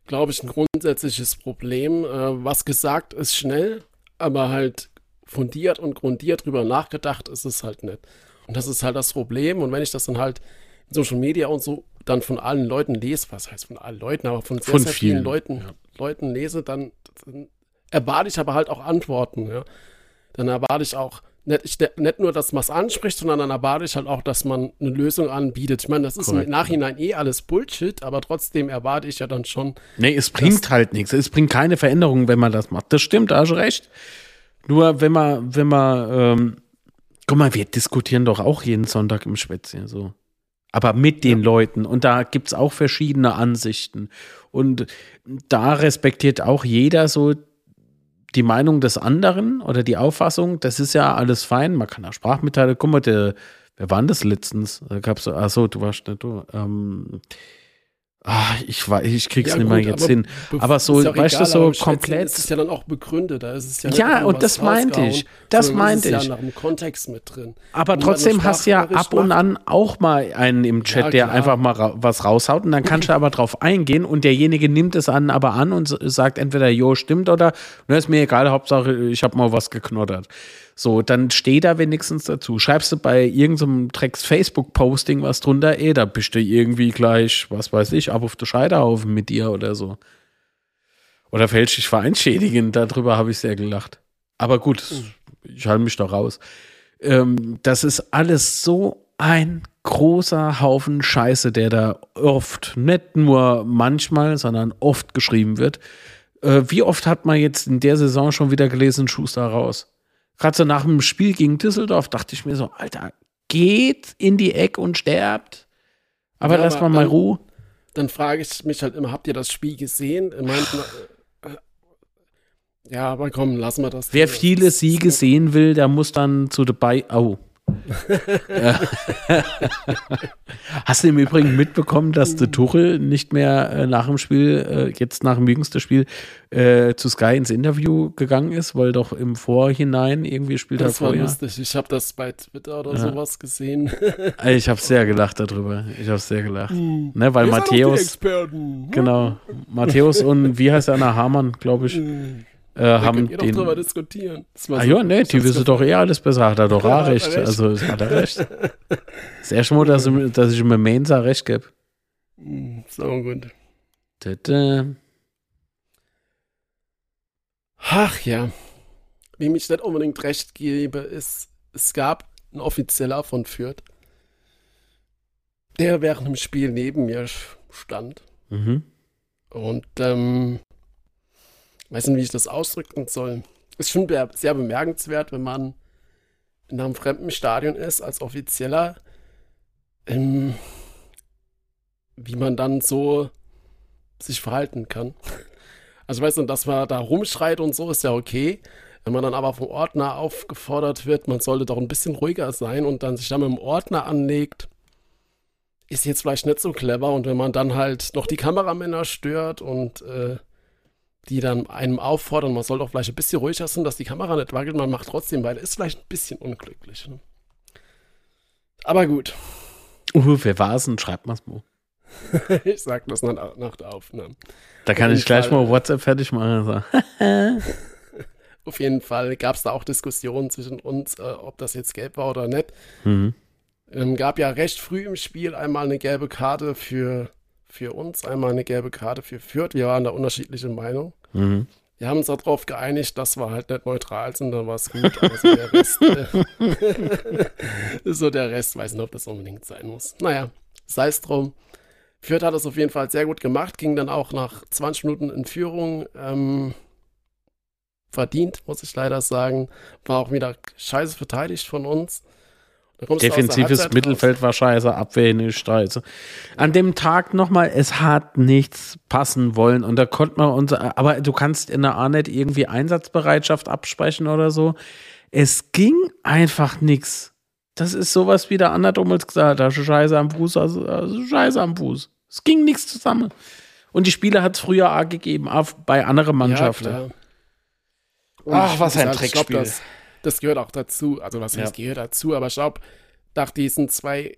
Speaker 1: glaube ich, ein grundsätzliches Problem. Äh, was gesagt ist schnell, aber halt fundiert und grundiert drüber nachgedacht ist es halt nicht. Und das ist halt das Problem. Und wenn ich das dann halt in Social Media und so dann von allen Leuten lese, was heißt von allen Leuten, aber von sehr, von sehr vielen, vielen Leuten, ja. Leuten lese, dann, dann, erwarte ich aber halt auch Antworten. Ja. Dann erwarte ich auch nicht, nicht nur, dass man es anspricht, sondern dann erwarte ich halt auch, dass man eine Lösung anbietet. Ich meine, das ist Correct. im Nachhinein eh alles Bullshit, aber trotzdem erwarte ich ja dann schon.
Speaker 2: Nee, es bringt halt nichts. Es bringt keine Veränderung, wenn man das macht. Das stimmt, da hast du recht. Nur wenn man, wenn man, ähm, guck mal, wir diskutieren doch auch jeden Sonntag im Spätzchen so. Aber mit den ja. Leuten. Und da gibt es auch verschiedene Ansichten. Und da respektiert auch jeder so die Meinung des anderen oder die Auffassung, das ist ja alles fein, man kann auch Sprachmitteilungen, guck mal, der, wer war denn das letztens? Da gab's, achso, du warst nicht du. Ähm, Ah, ich, ich krieg's ja, nicht mal jetzt aber hin. Aber so, ja weißt egal, du, so komplett.
Speaker 1: Das ist ja dann auch begründet. Da ist es ja,
Speaker 2: ja und das meinte ich. Das meinte ich.
Speaker 1: Ja nach dem Kontext mit drin.
Speaker 2: Aber und trotzdem hast du ja ab und an auch mal einen im Chat, ja, der einfach mal ra was raushaut und dann kannst du aber drauf eingehen und derjenige nimmt es an, aber an und sagt entweder, jo, stimmt oder, ne, ist mir egal, Hauptsache, ich habe mal was geknottert. So, dann steh da wenigstens dazu. Schreibst du bei irgendeinem Drecks Facebook-Posting was drunter, ey, da bist du irgendwie gleich, was weiß ich, ab auf der Scheiterhaufen mit dir oder so. Oder fälschlich vereinschädigend, darüber habe ich sehr gelacht. Aber gut, ich halte mich doch raus. Ähm, das ist alles so ein großer Haufen Scheiße, der da oft, nicht nur manchmal, sondern oft geschrieben wird. Äh, wie oft hat man jetzt in der Saison schon wieder gelesen, Schuster raus? Gerade so nach dem Spiel gegen Düsseldorf dachte ich mir so, Alter, geht in die Eck und sterbt. Aber ja, mal mal Ruhe.
Speaker 1: Dann frage ich mich halt immer, habt ihr das Spiel gesehen? Meint, äh, ja, aber komm, lassen wir das.
Speaker 2: Wer viele Siege sehen will, der muss dann zu dabei. Oh. Hast du im Übrigen mitbekommen, dass der Tuchel nicht mehr äh, nach dem Spiel, äh, jetzt nach dem jüngsten Spiel, äh, zu Sky ins Interview gegangen ist, weil doch im Vorhinein irgendwie spielt
Speaker 1: das er vorher. Das war lustig. Ich habe das bei Twitter oder ja. sowas gesehen.
Speaker 2: ich habe sehr gelacht darüber. Ich habe sehr gelacht. Mhm. Ne, weil Matthäus. Genau. Matthäus und wie heißt einer Hamann, glaube ich. Hm äh, haben ihr den. Doch drüber diskutieren. ah ja, nee, die wissen doch eh alles besser. Hat er doch auch recht. recht. Also hat er recht. Erste Mal, dass, dass ich mir Mensa recht gebe.
Speaker 1: Mm, so gut.
Speaker 2: Tada.
Speaker 1: Ach ja. Wem ich nicht unbedingt recht gebe, ist, es gab einen Offizieller von Fürth, der während dem Spiel neben mir stand.
Speaker 2: Mhm.
Speaker 1: Und ähm, weiß nicht, wie ich das ausdrücken soll. Ist schon sehr bemerkenswert, wenn man in einem fremden Stadion ist, als Offizieller, ähm, wie man dann so sich verhalten kann. Also weißt du, dass man da rumschreit und so ist ja okay. Wenn man dann aber vom Ordner aufgefordert wird, man sollte doch ein bisschen ruhiger sein und dann sich dann mit dem Ordner anlegt, ist jetzt vielleicht nicht so clever. Und wenn man dann halt noch die Kameramänner stört und äh, die dann einem auffordern, man soll doch vielleicht ein bisschen ruhiger sein, dass die Kamera nicht wackelt, man macht trotzdem weil ist vielleicht ein bisschen unglücklich. Ne? Aber gut.
Speaker 2: Uh, wer war es denn? Schreibt mal mal.
Speaker 1: ich sag das nach, nach der Aufnahme.
Speaker 2: Da kann ich gleich Fall, mal WhatsApp fertig machen.
Speaker 1: Auf jeden Fall gab es da auch Diskussionen zwischen uns, äh, ob das jetzt gelb war oder nicht. Mhm. Ähm, gab ja recht früh im Spiel einmal eine gelbe Karte für, für uns, einmal eine gelbe Karte für Fürth. Wir waren da unterschiedliche Meinung. Mhm. Wir haben uns darauf geeinigt, dass wir halt nicht neutral sind, dann war es gut. Aber so der Rest, äh, so der Rest, weiß nicht, ob das unbedingt sein muss. Naja, sei es drum. Fürth hat es auf jeden Fall sehr gut gemacht, ging dann auch nach 20 Minuten in Führung. Ähm, verdient, muss ich leider sagen. War auch wieder scheiße verteidigt von uns.
Speaker 2: Defensives Mittelfeld raus. war scheiße, Abwehr nicht scheiße. An dem Tag nochmal, es hat nichts passen wollen und da konnte man uns, aber du kannst in der A nicht irgendwie Einsatzbereitschaft absprechen oder so. Es ging einfach nichts. Das ist sowas wie der Anderdummels gesagt hat, Scheiße am Fuß, also, also Scheiße am Fuß. Es ging nichts zusammen. Und die Spieler hat es früher A gegeben, auch bei anderen Mannschaften. Ja,
Speaker 1: Ach, was ein Trickspiel. Das, gehört auch dazu. Also, was ja. gehört dazu? Aber ich glaube, nach diesen zwei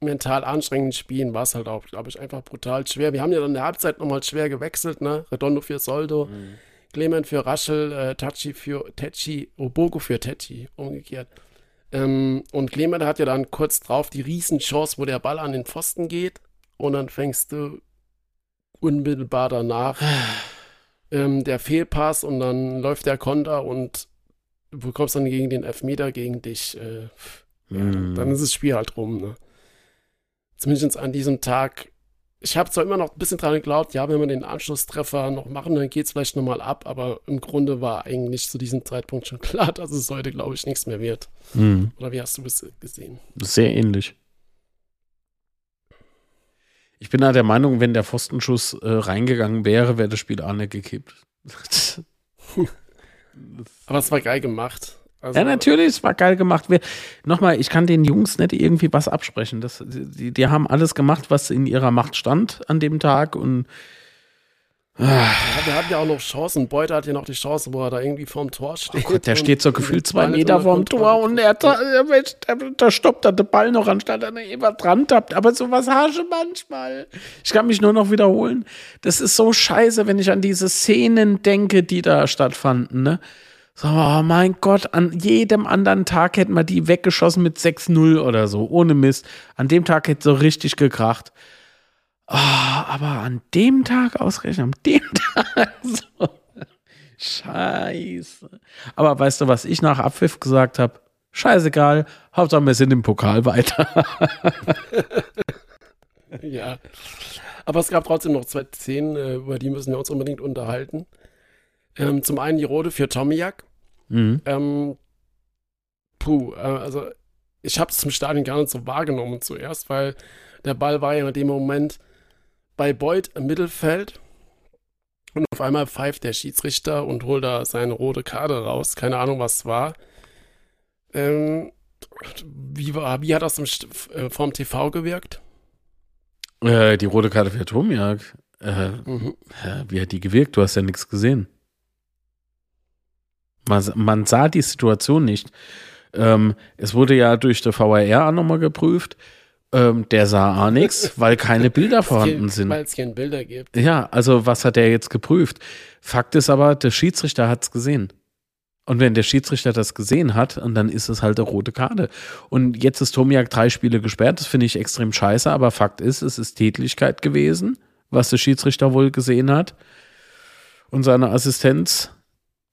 Speaker 1: mental anstrengenden Spielen war es halt auch, glaube ich, einfach brutal schwer. Wir haben ja dann in der Halbzeit nochmal schwer gewechselt, ne? Redondo für Soldo, mhm. Clement für Raschel, äh, Tachi für Techi, Obogo für Techi, umgekehrt. Ähm, und Clement hat ja dann kurz drauf die Riesenchance, wo der Ball an den Pfosten geht und dann fängst du unmittelbar danach ähm, der Fehlpass und dann läuft der Konter und du bekommst dann gegen den Elfmeter gegen dich. Äh, ja, mm. Dann ist das Spiel halt rum. Ne? Zumindest an diesem Tag. Ich habe zwar immer noch ein bisschen dran geglaubt, ja, wenn wir den Anschlusstreffer noch machen, dann geht es vielleicht nochmal ab, aber im Grunde war eigentlich zu diesem Zeitpunkt schon klar, dass es heute, glaube ich, nichts mehr wird. Mm. Oder wie hast du es gesehen?
Speaker 2: Sehr ähnlich. Ich bin da der Meinung, wenn der Pfostenschuss äh, reingegangen wäre, wäre das Spiel auch nicht gekippt.
Speaker 1: Aber es war geil gemacht.
Speaker 2: Also, ja, natürlich, es war geil gemacht. Wir, nochmal, ich kann den Jungs nicht irgendwie was absprechen. Das, die, die haben alles gemacht, was in ihrer Macht stand an dem Tag und
Speaker 1: wir hatten ja auch noch Chancen. Beuter hat ja noch die Chance, wo er da irgendwie vorm Tor steht.
Speaker 2: Oh Gott, der steht so gefühlt zwei Meter vorm Tor und er, da stoppt er den Ball noch, anstatt er immer dran tappt. Aber sowas hasche manchmal. Ich kann mich nur noch wiederholen. Das ist so scheiße, wenn ich an diese Szenen denke, die da stattfanden. Ne? So, oh mein Gott, an jedem anderen Tag hätten wir die weggeschossen mit 6-0 oder so, ohne Mist. An dem Tag hätte so richtig gekracht. Oh, aber an dem Tag ausrechnen, an dem Tag so. Scheiße. Aber weißt du, was ich nach Abpfiff gesagt habe? Scheißegal, Hauptsache wir sind im Pokal weiter.
Speaker 1: ja. Aber es gab trotzdem noch zwei Szenen, äh, über die müssen wir uns unbedingt unterhalten. Ähm, zum einen die rote für Tomiak. Mhm. Ähm, puh, äh, also ich habe es zum Stadion gar nicht so wahrgenommen zuerst, weil der Ball war ja in dem Moment bei Boyd im Mittelfeld. Und auf einmal pfeift der Schiedsrichter und holt da seine rote Karte raus. Keine Ahnung, was es war. Ähm, wie, war wie hat das im, äh, vom TV gewirkt?
Speaker 2: Äh, die rote Karte für Tomiak. Äh, mhm. Wie hat die gewirkt? Du hast ja nichts gesehen. Man, man sah die Situation nicht. Ähm, es wurde ja durch die VAR nochmal geprüft. Ähm, der sah auch nichts, weil keine Bilder vorhanden sind.
Speaker 1: Weil es keine Bilder gibt.
Speaker 2: Ja, also was hat er jetzt geprüft? Fakt ist aber, der Schiedsrichter hat es gesehen. Und wenn der Schiedsrichter das gesehen hat, und dann ist es halt eine rote Karte. Und jetzt ist Tomiak drei Spiele gesperrt, das finde ich extrem scheiße, aber Fakt ist, es ist Tätlichkeit gewesen, was der Schiedsrichter wohl gesehen hat. Und seine Assistenz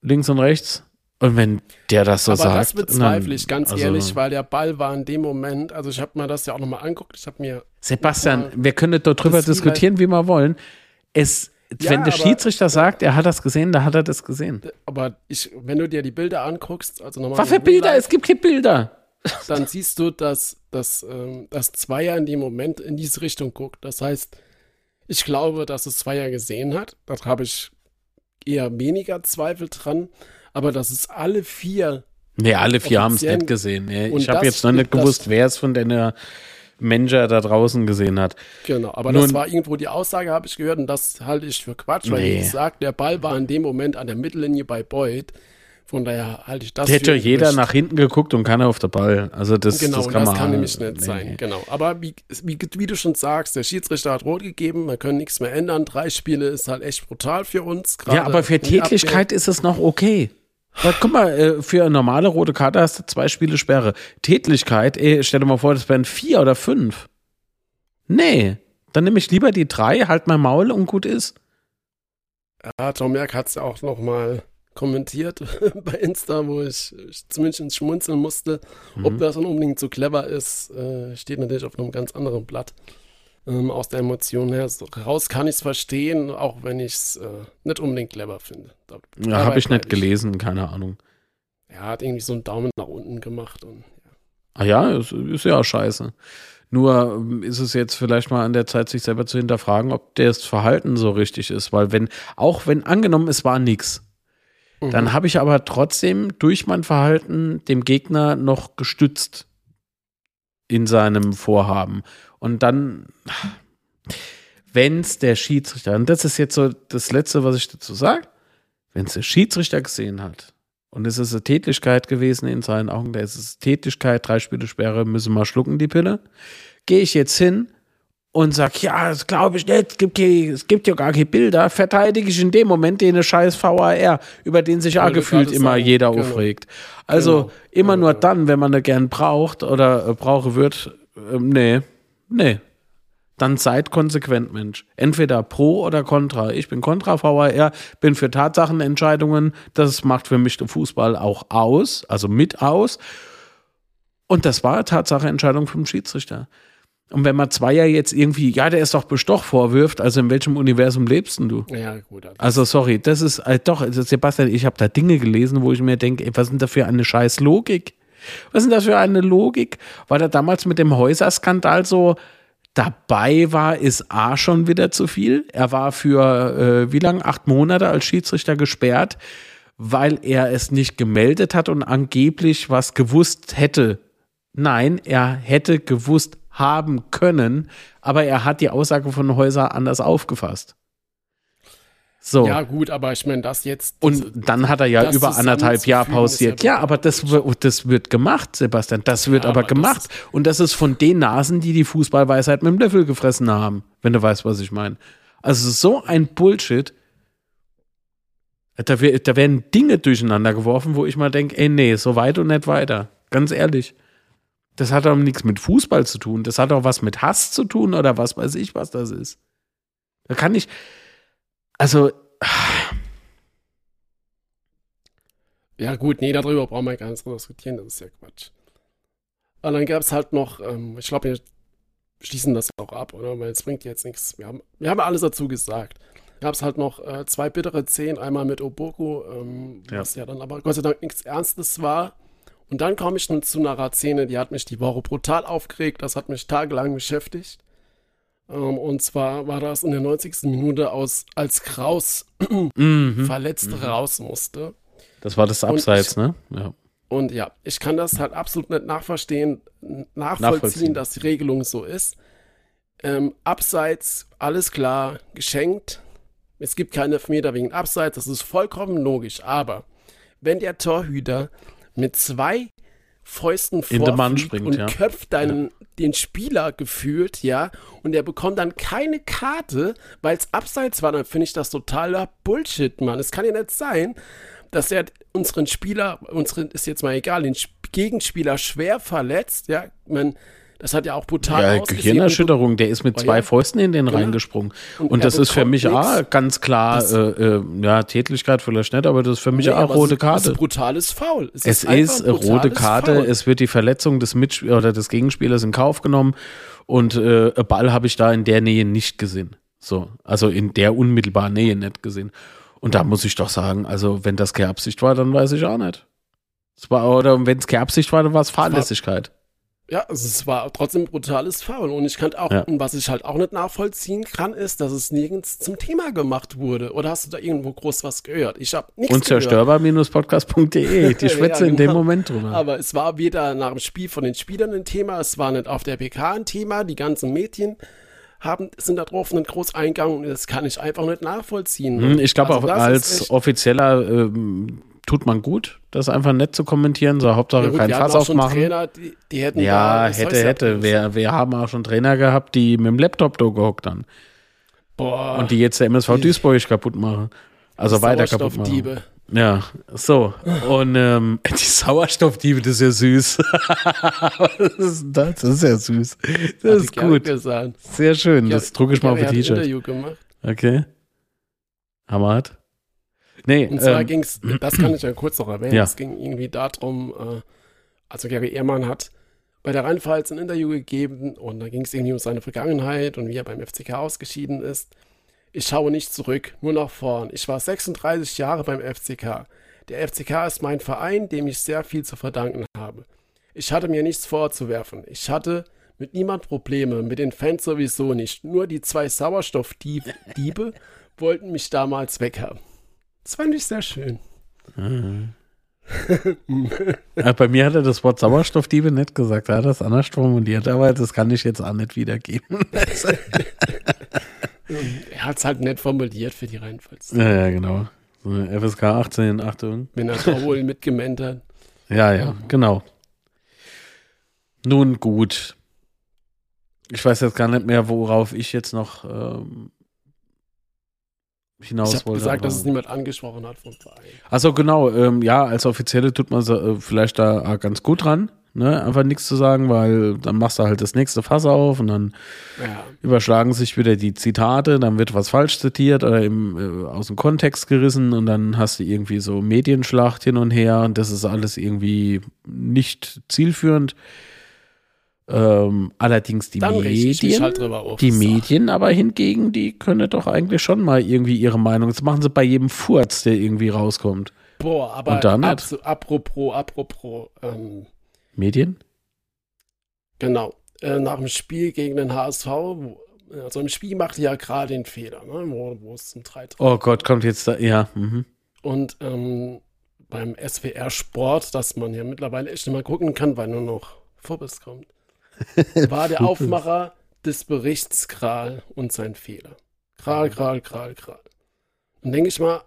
Speaker 2: links und rechts. Und wenn der das so
Speaker 1: Aber
Speaker 2: sagt.
Speaker 1: Das bezweifle ich, ganz also, ehrlich, weil der Ball war in dem Moment, also ich habe mir das ja auch nochmal angeguckt, ich habe mir
Speaker 2: Sebastian, wir können dort drüber
Speaker 1: das ist
Speaker 2: diskutieren, wie wir wollen. Es,
Speaker 1: Ja,
Speaker 2: wenn der
Speaker 1: aber-
Speaker 2: Schiedsrichter sagt, er hat das gesehen, dann hat er das gesehen.
Speaker 1: Aber ich, wenn du dir die Bilder anguckst, also nochmal.
Speaker 2: Was für Bilder? Es gibt keine Bilder.
Speaker 1: dann siehst du, dass, dass, ähm, dass Zweier in dem Moment in diese Richtung guckt. Das heißt, ich glaube, dass es Zweier gesehen hat. Da habe ich eher weniger Zweifel dran. Aber dass es alle vier,
Speaker 2: Nee, alle vier haben es nicht gesehen. Nee, ich habe
Speaker 1: das-
Speaker 2: jetzt noch nicht
Speaker 1: das-
Speaker 2: gewusst, wer es von den Manager da draußen gesehen hat.
Speaker 1: genau, aber
Speaker 2: Nun-
Speaker 1: das war irgendwo die Aussage, habe ich gehört, und das halte ich für Quatsch, weil,
Speaker 2: Nee.
Speaker 1: wie gesagt, der Ball war in dem Moment an der Mittellinie bei Boyd. Von daher halte ich das
Speaker 2: Da hätte jeder
Speaker 1: Gerücht.
Speaker 2: nach hinten geguckt und keiner auf der Ball. Also das,
Speaker 1: Genau,
Speaker 2: das kann
Speaker 1: das
Speaker 2: man
Speaker 1: kann nämlich nicht
Speaker 2: nee.
Speaker 1: sein. Genau. Aber wie, wie, wie du schon sagst, der Schiedsrichter hat rot gegeben, wir können nichts mehr ändern. Drei Spiele ist halt echt brutal für uns.
Speaker 2: Ja, aber für Tätlichkeit ist es noch okay. Aber guck mal, äh, für eine normale rote Karte hast du zwei Spiele Sperre. Tätlichkeit, ey, stell dir mal vor, das wären vier oder fünf. Nee, dann nehme ich lieber die drei, halt mein Maul und gut ist.
Speaker 1: Ja, Tom Merck hat es ja auch nochmal kommentiert bei Insta, wo ich, ich zumindest Schmunzeln musste.
Speaker 2: Mhm.
Speaker 1: Ob das dann unbedingt so clever ist, äh, steht natürlich auf einem ganz anderen Blatt. Ähm, aus der Emotion her. So, raus kann ich es verstehen, auch wenn ich es äh, nicht unbedingt clever finde. Da,
Speaker 2: Ja, habe ich nicht
Speaker 1: bleib
Speaker 2: gelesen, keine Ahnung.
Speaker 1: Er hat irgendwie so einen Daumen nach unten gemacht und ja.
Speaker 2: Ah ja, ist, ist ja auch scheiße. Nur ähm, ist es jetzt vielleicht mal an der Zeit, sich selber zu hinterfragen, ob das Verhalten so richtig ist. Weil wenn, auch wenn angenommen, es war nix,
Speaker 1: Mhm.
Speaker 2: dann habe ich aber trotzdem durch mein Verhalten dem Gegner noch gestützt in seinem Vorhaben. Und dann, wenn es der Schiedsrichter, und das ist jetzt so das Letzte, was ich dazu sage, wenn es der Schiedsrichter gesehen hat, und es ist eine Tätlichkeit gewesen in seinen Augen, da ist es Tätlichkeit, drei Spiele Sperre, müssen wir schlucken die Pille, gehe ich jetzt hin und sag, ja, das glaube ich nicht, es gibt, keine, es gibt ja gar keine Bilder, verteidige ich in dem Moment den scheiß VAR, über den sich auch
Speaker 1: Wollte
Speaker 2: gefühlt immer
Speaker 1: sagen,
Speaker 2: jeder
Speaker 1: genau.
Speaker 2: aufregt. Also
Speaker 1: Genau.
Speaker 2: immer
Speaker 1: Ja,
Speaker 2: nur
Speaker 1: ja.
Speaker 2: dann, wenn man da gern braucht oder äh, brauche wird, ähm, nee, nee. Dann seid konsequent, Mensch. Entweder pro oder contra. Ich bin contra VAR, bin für Tatsachenentscheidungen. Das macht für mich den Fußball auch aus, also mit aus. Und das war eine Tatsachenentscheidung vom Schiedsrichter. Und wenn man Zweier jetzt irgendwie, ja, der ist doch Bestoch vorwirft, also in welchem Universum lebst denn du?
Speaker 1: Ja, gut. Also,
Speaker 2: sorry, das ist äh, doch, also Sebastian, ich habe da Dinge gelesen, wo ich mir denke, was sind da für eine scheiß Logik? Was sind das für eine Logik? Weil er damals mit dem Häuserskandal so dabei war, ist A schon wieder zu viel. Er war für äh, wie lang? Acht Monate als Schiedsrichter gesperrt, weil er es nicht gemeldet hat und angeblich was gewusst hätte. Nein, er hätte gewusst haben können, aber er hat die Aussage von Häuser anders aufgefasst. So.
Speaker 1: ja, gut, aber ich meine, das jetzt.
Speaker 2: Und dann hat er ja
Speaker 1: das
Speaker 2: über anderthalb Jahre pausiert.
Speaker 1: ja
Speaker 2: Ja, aber das, wird- das wird gemacht, Sebastian. Das wird
Speaker 1: Ja,
Speaker 2: aber
Speaker 1: aber das
Speaker 2: gemacht. Und das ist von den Nasen, die die Fußballweisheit mit dem Löffel gefressen haben, wenn du weißt, was ich meine. Also so ein Bullshit. Da, da werden Dinge durcheinander geworfen, wo ich mal denke, ey, nee, so weit und nicht weiter. Ganz ehrlich. Das hat auch nichts mit Fußball zu tun. Das hat auch was mit Hass zu tun oder was weiß ich, was das ist. Da kann ich, also,
Speaker 1: Ja, gut, nee, darüber brauchen wir gar nicht diskutieren, das ist ja Quatsch. Und dann gab es halt noch, ähm, ich glaube, wir schließen das auch ab, oder? Weil es bringt jetzt nichts. Wir haben, wir haben alles dazu gesagt. Gab es halt noch äh, zwei bittere Szenen, einmal mit Oboku, ähm,
Speaker 2: Ja.
Speaker 1: was ja dann aber Gott sei Dank nichts Ernstes war. Und dann komme ich nun zu einer Szene, die hat mich die Woche brutal aufgeregt, das hat mich tagelang beschäftigt. Ähm, und zwar war das in der 90. Minute aus, als Kraus
Speaker 2: mhm.
Speaker 1: verletzt raus musste.
Speaker 2: das war das Abseits,
Speaker 1: ich-
Speaker 2: ne? Ja.
Speaker 1: Und ja, ich kann das halt absolut nicht nachverstehen, nachvollziehen,
Speaker 2: Nachvollziehen.
Speaker 1: dass die Regelung so ist. Ähm, Abseits, alles klar, geschenkt. Es gibt keine Elfmeter wegen Abseits, das ist vollkommen logisch. Aber wenn der Torhüter mit zwei Fäusten vorfliegt
Speaker 2: springt,
Speaker 1: und
Speaker 2: ja.
Speaker 1: köpft deinen, den Spieler gefühlt, ja, und der bekommt dann keine Karte, weil es Abseits war, dann finde ich das totaler Bullshit, Mann. Es kann ja nicht sein, dass er unseren Spieler, unseren, ist jetzt mal egal, den Sp- Gegenspieler schwer verletzt, ja, man, das hat ja auch brutal
Speaker 2: Ja. Gehirnerschütterung, der ist mit
Speaker 1: Oh,
Speaker 2: zwei. Fäusten in den
Speaker 1: Genau.
Speaker 2: reingesprungen.
Speaker 1: Und
Speaker 2: Und, das ist für mich auch ganz klar, äh, äh, ja, Tätlichkeit vielleicht nicht, aber das ist für mich
Speaker 1: Nee,
Speaker 2: auch rote
Speaker 1: es ist- Es ist
Speaker 2: Karte.
Speaker 1: ein brutales Foul.
Speaker 2: Es
Speaker 1: einfach
Speaker 2: ist
Speaker 1: ein
Speaker 2: rote Karte,
Speaker 1: Foul.
Speaker 2: es wird die Verletzung des Mitspielers oder des Gegenspielers in Kauf genommen Und äh, Ball habe ich da in der Nähe nicht gesehen. So, also in der unmittelbaren Nähe nicht gesehen. Und da muss ich doch sagen, also wenn das keine Absicht war, dann weiß ich auch nicht. Es war, oder wenn es keine Absicht war, dann war es Fahrlässigkeit.
Speaker 1: Ja, also es war trotzdem brutales Foul. Und ich kann auch,
Speaker 2: Ja.
Speaker 1: was ich halt auch nicht nachvollziehen kann, ist, dass es nirgends zum Thema gemacht wurde. Oder hast du da irgendwo groß was gehört? Ich habe nichts gehört.
Speaker 2: Unzerstörbar-podcast.de. Die
Speaker 1: Ja,
Speaker 2: schwätze in dem
Speaker 1: genau.
Speaker 2: Moment drüber.
Speaker 1: Aber es war weder nach dem Spiel von den Spielern ein Thema, es war nicht auf der PK ein Thema, die ganzen Medien haben, sind da drauf nicht groß eingegangen und das kann ich einfach nicht nachvollziehen.
Speaker 2: Hm, Ich glaube,
Speaker 1: Also
Speaker 2: auch als Offizieller ähm, tut man gut, das einfach nett zu kommentieren. So, Hauptsache
Speaker 1: Ja gut,
Speaker 2: kein Fass aufmachen.
Speaker 1: Trainer, die, die
Speaker 2: Ja, hätte, hätte. Wir, wir haben auch schon Trainer gehabt, die mit dem Laptop da gehockt haben.
Speaker 1: Boah,
Speaker 2: Und die jetzt der MSV Duisburg kaputt machen. Also weiter kaputt machen.
Speaker 1: Sauerstoffdiebe.
Speaker 2: Ja, so. Und ähm, die Sauerstoffdiebe, das ist ja süß. das, ist, das ist ja süß. Das
Speaker 1: Hat
Speaker 2: ist
Speaker 1: die
Speaker 2: gut. Sehr schön. Das drucke ich mal auf ein T-Shirt. Okay. Hammerhart. Nee,
Speaker 1: Und zwar
Speaker 2: ähm,
Speaker 1: ging's, das kann ich ja kurz noch erwähnen,
Speaker 2: Ja.
Speaker 1: es ging irgendwie darum, äh, also Gary Ehrmann hat bei der Rheinpfalz ein Interview gegeben und da ging es irgendwie um seine Vergangenheit und wie er beim FCK ausgeschieden ist. Ich schaue nicht zurück, nur nach vorn. Ich war 36 Jahre beim FCK. Der FCK ist mein Verein, dem ich sehr viel zu verdanken habe. Ich hatte mir nichts vorzuwerfen. Ich hatte mit niemand Probleme, mit den Fans sowieso nicht. Nur die zwei Sauerstoffdiebe Diebe wollten mich damals weghaben. Das fand ich sehr schön.
Speaker 2: äh, bei mir hat er das Wort Sauerstoffdiebe nicht gesagt. Er hat das anders formuliert, aber das kann ich jetzt auch nicht wiedergeben.
Speaker 1: Er hat es halt nett formuliert für die Rheinpfalz.
Speaker 2: ja, ja, genau. So, FSK 18, Achtung.
Speaker 1: Wenn er da wohl mitgemeint hat.
Speaker 2: Ja, ja, genau. Nun gut. Ich weiß jetzt gar nicht mehr, worauf ich jetzt noch ähm, hinaus
Speaker 1: Ich habe
Speaker 2: wollte.
Speaker 1: gesagt, dass es niemand angesprochen hat vom Verein.
Speaker 2: Achso, genau. Ähm, ja, als Offizielle tut man so, äh, vielleicht da ganz gut dran, ne? einfach nichts zu sagen, weil dann machst du halt das nächste Fass auf und dann
Speaker 1: Ja,
Speaker 2: überschlagen sich wieder die Zitate, dann wird was falsch zitiert oder im, äh, aus dem Kontext gerissen und dann hast du irgendwie so Medienschlacht hin und her und das ist alles irgendwie nicht zielführend. Ähm, allerdings die
Speaker 1: dann
Speaker 2: Medien,
Speaker 1: halt auf.
Speaker 2: die
Speaker 1: So.
Speaker 2: Medien aber hingegen, die können doch eigentlich schon mal irgendwie ihre Meinung. Das machen sie bei jedem Furz, der irgendwie rauskommt.
Speaker 1: Boah, aber
Speaker 2: Und dann
Speaker 1: ab, apropos, apropos, ähm,
Speaker 2: Medien?
Speaker 1: genau, äh, nach dem Spiel gegen den HSV, wo, also im Spiel machte ja gerade den Fehler, ne, wo, wo es zum 3
Speaker 2: Oh Gott, kommt jetzt da, ja. Mhm.
Speaker 1: Und ähm, beim SWR Sport, dass man ja mittlerweile echt nicht mehr gucken kann, weil nur noch Vorbis kommt, war der Aufmacher des Berichts Kral und sein Fehler. Kral, Kral, Kral, Kral. Dann denke ich mal,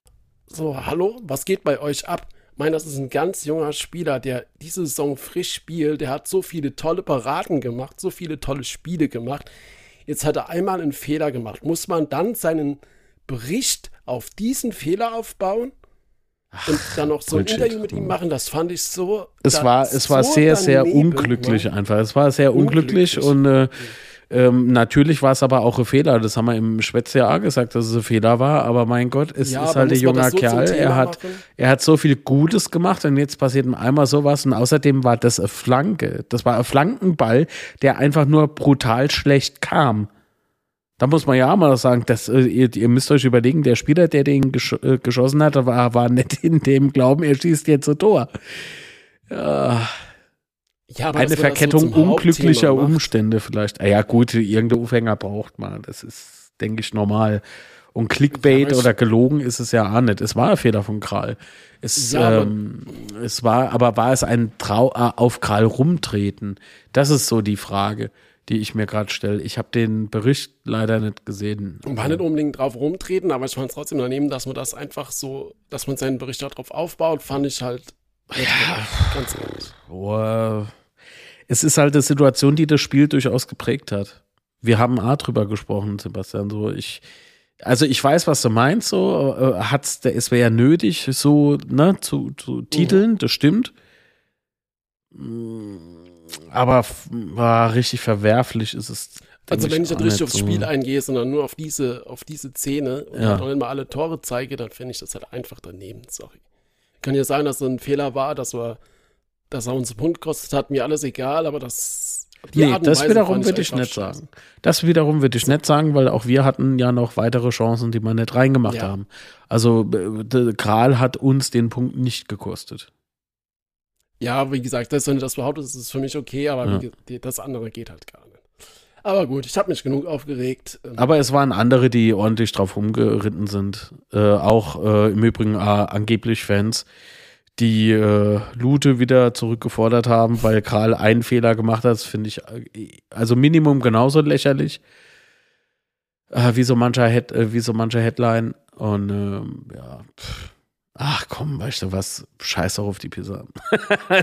Speaker 1: so, hallo, was geht bei euch ab? Ich meine, das ist ein ganz junger Spieler, der diese Saison frisch spielt. Der hat so viele tolle Paraden gemacht, so viele tolle Spiele gemacht. Jetzt hat er einmal einen Fehler gemacht. Muss man dann seinen Bericht auf diesen Fehler aufbauen? Und dann noch so ein. Interview mit ihm machen, das fand ich so.
Speaker 2: Es war, es war
Speaker 1: so
Speaker 2: sehr, sehr
Speaker 1: daneben,
Speaker 2: unglücklich
Speaker 1: ne?
Speaker 2: einfach. Es war sehr unglücklich,
Speaker 1: Unglücklich.
Speaker 2: und äh, ähm, natürlich war es aber auch ein Fehler. Das haben wir im Schwätzjahr gesagt, dass es ein Fehler war. Aber mein Gott, es
Speaker 1: Ja,
Speaker 2: ist halt ein junger
Speaker 1: so
Speaker 2: Kerl. Er hat,
Speaker 1: machen?
Speaker 2: er hat so viel Gutes gemacht und jetzt passiert ihm einmal sowas. Und außerdem war das eine Flanke. Das war ein Flankenball, der einfach nur brutal schlecht kam. Da muss man ja auch mal sagen, dass, äh, ihr, ihr müsst euch überlegen, der Spieler, der den gesch äh, geschossen hat, war, war nicht in dem Glauben, er schießt jetzt ein Tor. Ja,
Speaker 1: Ja, aber
Speaker 2: eine
Speaker 1: so
Speaker 2: Verkettung
Speaker 1: Hauptthema
Speaker 2: unglücklicher. Umstände vielleicht. Ah Ja gut, irgendein Aufhänger braucht man. Das ist, denke ich, normal. Und Clickbait
Speaker 1: Ja,
Speaker 2: oder gelogen ist es ja auch nicht. Es war ein Fehler von Kral. Es,
Speaker 1: Ja,
Speaker 2: ähm, es war, aber war es ein Trau äh, auf Kral rumtreten? Das ist so die Frage, die ich mir gerade stelle. Ich habe den Bericht leider nicht gesehen.
Speaker 1: War nicht unbedingt drauf rumtreten, aber ich fand es trotzdem daneben, dass man das einfach so, dass man seinen Bericht darauf aufbaut, fand ich halt. Ja, ganz ehrlich.
Speaker 2: Es ist halt eine Situation, die das Spiel durchaus geprägt hat. Wir haben A drüber gesprochen, Sebastian. So, ich, also ich weiß, was du meinst. So, äh, hat's der es wäre ja nötig, so ne, zu, zu titeln. Das stimmt. Mm, Aber war richtig verwerflich ist es.
Speaker 1: Also wenn ich nicht richtig aufs. Spiel eingehe, sondern nur auf diese, auf diese Szene und
Speaker 2: Ja.
Speaker 1: halt nicht mal alle Tore zeige, dann finde ich das halt einfach daneben, sorry. Kann ja sein, dass es ein Fehler war, dass er, dass er uns einen Punkt gekostet hat, mir alles egal, aber das Die
Speaker 2: nee,
Speaker 1: Art und
Speaker 2: das
Speaker 1: Weise
Speaker 2: wiederum würde ich nicht sagen. Das wiederum würde ich nicht sagen, weil auch wir hatten ja noch weitere Chancen, die wir nicht reingemacht
Speaker 1: Ja.
Speaker 2: haben. Also äh, der Kral hat uns den Punkt nicht gekostet.
Speaker 1: Ja, wie gesagt, das, wenn du das behauptest, ist es für mich okay, aber
Speaker 2: Ja.
Speaker 1: wie, das andere geht halt gar nicht. Aber gut, ich habe mich genug aufgeregt. Ähm,
Speaker 2: Aber es waren andere, die ordentlich drauf rumgeritten sind. Äh, auch äh, im Übrigen äh, angeblich Fans, die äh, Lute wieder zurückgefordert haben, weil Kral einen Fehler gemacht hat. Das finde ich äh, also Minimum genauso lächerlich. Äh, wie, so mancher Head, wie so mancher Headline. Und ähm, ja, pff. Ach komm, weißt du was? Scheiß doch auf die Pizza. äh,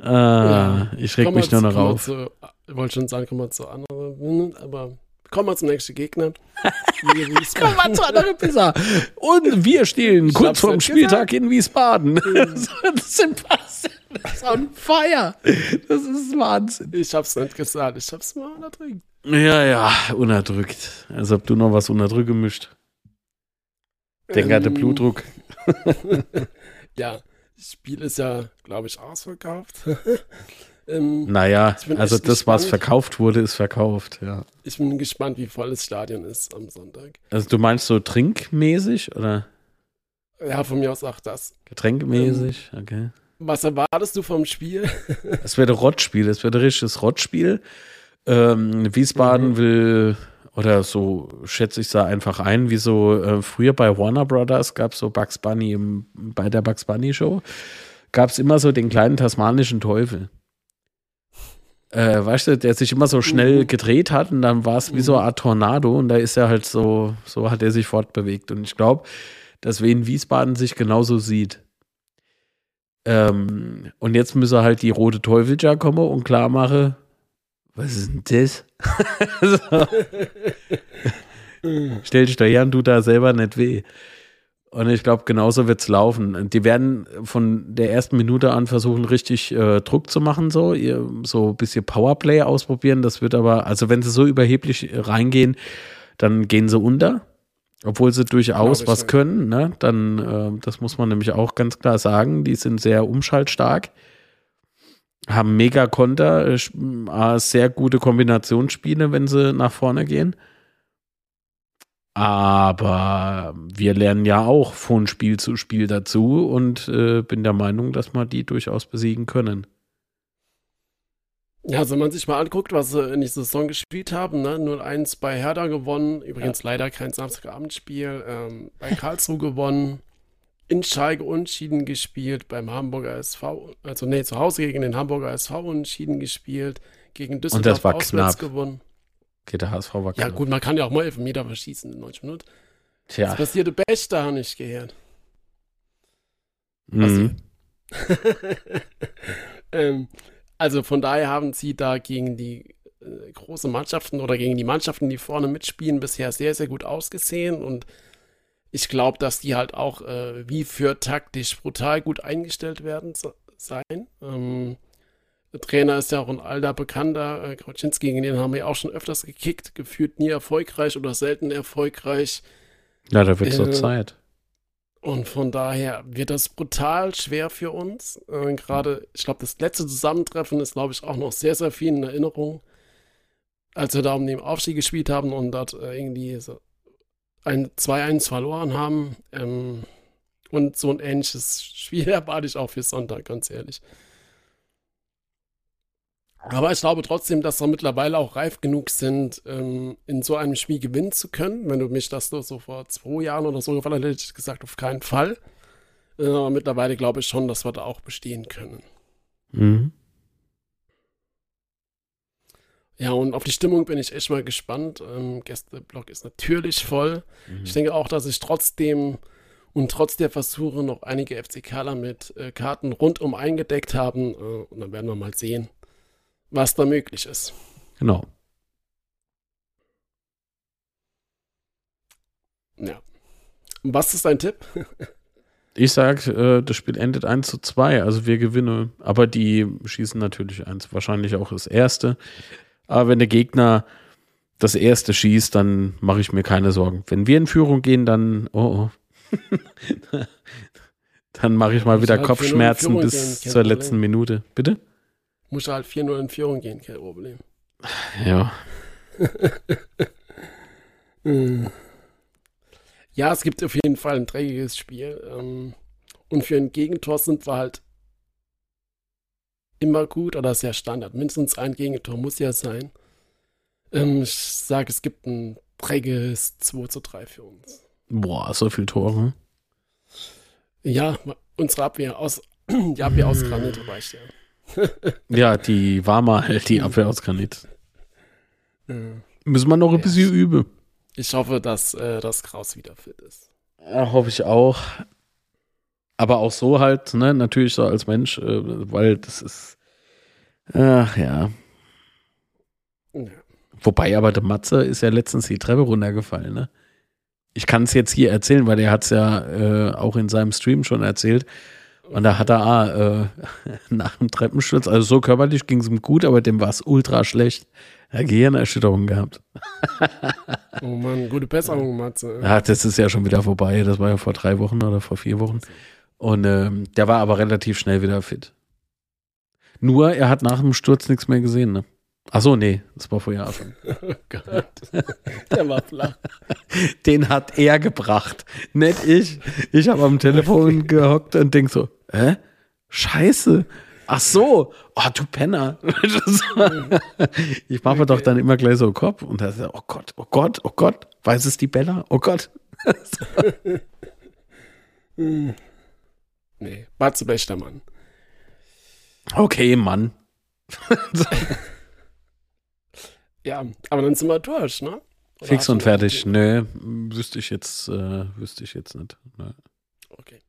Speaker 1: Ja.
Speaker 2: Ich reg
Speaker 1: kommen
Speaker 2: mich nur noch
Speaker 1: kommen
Speaker 2: auf.
Speaker 1: Zu, ich wollte schon sagen, kommen wir zu anderen, aber kommen wir zum nächsten Gegner. Die Wiesbaden-
Speaker 2: Komm mal zu anderen Pizza. Und wir stehen
Speaker 1: Ich
Speaker 2: kurz vorm Spieltag in Wiesbaden. Sebastian ist on fire. Das ist Wahnsinn.
Speaker 1: Ich hab's nicht gesagt, ich hab's mal unterdrückt.
Speaker 2: Ja, ja, unterdrückt. Als ob du noch was unterdrücken mischt. Denk an den
Speaker 1: Ähm,
Speaker 2: Blutdruck.
Speaker 1: Ja, das Spiel ist ja, glaube ich, ausverkauft. ähm,
Speaker 2: Naja, also das, was
Speaker 1: gespannt.
Speaker 2: verkauft wurde, ist verkauft, ja.
Speaker 1: ich bin gespannt, wie voll das Stadion ist am Sonntag.
Speaker 2: Also du meinst so trinkmäßig oder
Speaker 1: Ja, von mir aus auch das.
Speaker 2: getränkmäßig? Okay.
Speaker 1: Was erwartest du vom Spiel?
Speaker 2: Es wird ein Rottspiel, es wird ein richtiges Rottspiel. Ähm, Wiesbaden
Speaker 1: Mhm.
Speaker 2: will, oder so schätze ich da einfach ein, wie so äh, früher bei Warner Brothers gab es so Bugs Bunny im, bei der Bugs Bunny Show, gab es immer so den kleinen tasmanischen Teufel. Äh, weißt du, der sich immer so schnell
Speaker 1: Mhm.
Speaker 2: gedreht hat und dann war es wie so eine Art Tornado und da ist er halt so, so hat er sich fortbewegt. Und ich glaube, dass Wien Wiesbaden sich genauso sieht. Ähm, und jetzt müsse halt die rote Teufelscher kommen und klar mache, was ist denn das? Stell dich da her und du da selber nicht weh. Und ich glaube, genauso wird es laufen. Die werden von der ersten Minute an versuchen, richtig äh, Druck zu machen, so, ihr, so ein bisschen Powerplay ausprobieren. Das wird aber, also wenn sie so überheblich reingehen, dann gehen sie unter. Obwohl sie durchaus was
Speaker 1: nicht.
Speaker 2: können, ne? Dann, äh, das muss man nämlich auch ganz klar sagen, die sind sehr umschaltstark, haben mega Konter, äh, äh, sehr gute Kombinationsspiele, wenn sie nach vorne gehen. Aber wir lernen ja auch von Spiel zu Spiel dazu und äh, bin der Meinung, dass wir die durchaus besiegen können.
Speaker 1: Ja, also wenn man sich mal anguckt, was sie in dieser Saison gespielt haben, ne? 0-1 bei Hertha gewonnen, übrigens leider kein Samstagabendspiel, ähm, bei Karlsruhe gewonnen, in Schalke unentschieden gespielt, beim Hamburger SV, also nee, zu Hause gegen den Hamburger SV unentschieden gespielt, gegen Düsseldorf
Speaker 2: war
Speaker 1: auswärts
Speaker 2: knapp.
Speaker 1: gewonnen.
Speaker 2: Okay, der HSV war
Speaker 1: Ja
Speaker 2: knapp.
Speaker 1: gut, man kann ja auch mal Elfmeter verschießen in 90 Minuten.
Speaker 2: Tja.
Speaker 1: Das passierte Best, da habe ich gehört.
Speaker 2: Mhm.
Speaker 1: ähm, also von daher haben sie da gegen die äh, großen Mannschaften oder gegen die Mannschaften, die vorne mitspielen, bisher sehr, sehr gut ausgesehen und ich glaube, dass die halt auch äh, wie für taktisch brutal gut eingestellt werden sein. Ähm, der Trainer ist ja auch ein alter Bekannter, äh, Krautschinski, gegen den haben wir ja auch schon öfters gekickt, gefühlt nie erfolgreich oder selten erfolgreich.
Speaker 2: Ja, da wird so
Speaker 1: Äh,
Speaker 2: Zeit.
Speaker 1: Und von daher wird das brutal schwer für uns. Äh, Gerade, ich glaube, das letzte Zusammentreffen ist, glaube ich, auch noch sehr, sehr viel in Erinnerung. Als wir da um den Aufstieg gespielt haben und dort äh, irgendwie so ein 2-1 verloren haben. Ähm, und so ein ähnliches Spiel erwarte ich auch für Sonntag, ganz ehrlich. Aber ich glaube trotzdem, dass wir mittlerweile auch reif genug sind, ähm, in so einem Spiel gewinnen zu können. Wenn du mich das so, so vor zwei Jahren oder so gefallen hätte ich gesagt, auf keinen Fall. Äh, aber mittlerweile glaube ich schon, dass wir da auch bestehen können.
Speaker 2: Mhm.
Speaker 1: Ja, und auf die Stimmung bin ich echt mal gespannt. Ähm, Gästeblock ist natürlich voll. Ich denke auch, dass ich trotzdem und trotz der Versuche noch einige FCKler mit äh, Karten rundum eingedeckt haben. Äh, und dann werden wir mal sehen, was da möglich ist.
Speaker 2: Genau.
Speaker 1: Ja. Was ist dein Tipp?
Speaker 2: Ich sag, äh, das Spiel endet 1 zu 2, also wir gewinnen. Aber die schießen natürlich eins, wahrscheinlich auch das erste. Aber wenn der Gegner das erste schießt, dann mache ich mir keine Sorgen. Wenn wir in Führung gehen, dann, oh, oh. dann mache ich mal wieder
Speaker 1: halt
Speaker 2: Kopfschmerzen bis
Speaker 1: gehen,
Speaker 2: zur
Speaker 1: Problem.
Speaker 2: letzten Minute. Bitte?
Speaker 1: Muss halt 4-0 in Führung gehen, kein Problem.
Speaker 2: Ja.
Speaker 1: Ja, es gibt auf jeden Fall ein dreckiges Spiel. Ähm, und für ein Gegentor sind wir halt immer gut oder sehr Standard. Mindestens ein Gegentor muss ja sein. Ähm, ich sage, es gibt ein dreckiges 2 zu 3 für uns.
Speaker 2: Boah, so viel Tore.
Speaker 1: Ja, unsere Abwehr aus, die Abwehr aus Granit reicht ja.
Speaker 2: Ja, die war mal halt die Abwehr aus Granit. Müssen wir noch ein bisschen üben.
Speaker 1: Ich hoffe, dass äh, das Kraus wieder fit ist.
Speaker 2: Ja, hoffe ich auch. Aber auch so halt, ne, natürlich so als Mensch, äh, weil das ist, ach ja.
Speaker 1: Ja.
Speaker 2: Wobei aber der Matze ist ja letztens die Treppe runtergefallen, ne? Ich kann es jetzt hier erzählen, weil er hat es ja äh, auch in seinem Stream schon erzählt. Und da hat er ah, äh, nach dem Treppensturz, also so körperlich ging es ihm gut, aber dem war es ultra schlecht. Er hat Gehirnerschütterung gehabt.
Speaker 1: Oh Mann, gute Besserung, Matze.
Speaker 2: Ja, das ist ja schon wieder vorbei. Das war ja vor drei Wochen oder vor vier Wochen. Und ähm, der war aber relativ schnell wieder fit. Nur, er hat nach dem Sturz nichts mehr gesehen, ne? Ach so, nee, das war vorher schon.
Speaker 1: Oh Gott. Der war flach.
Speaker 2: Den hat er gebracht, nicht ich. Ich habe am Telefon gehockt und denk so, hä? Scheiße. Ach so, oh du Penner. ich mache mir doch dann immer gleich so Kopf und da er, oh Gott, oh Gott, oh Gott, weiß es die Bella? Oh Gott.
Speaker 1: Nee, Matze bester Mann.
Speaker 2: Okay, Mann.
Speaker 1: Ja, aber dann sind wir durch, ne? Oder
Speaker 2: Fix und fertig. Nö, wüsste ich jetzt, äh, wüsste ich jetzt nicht. Nö.
Speaker 1: Okay.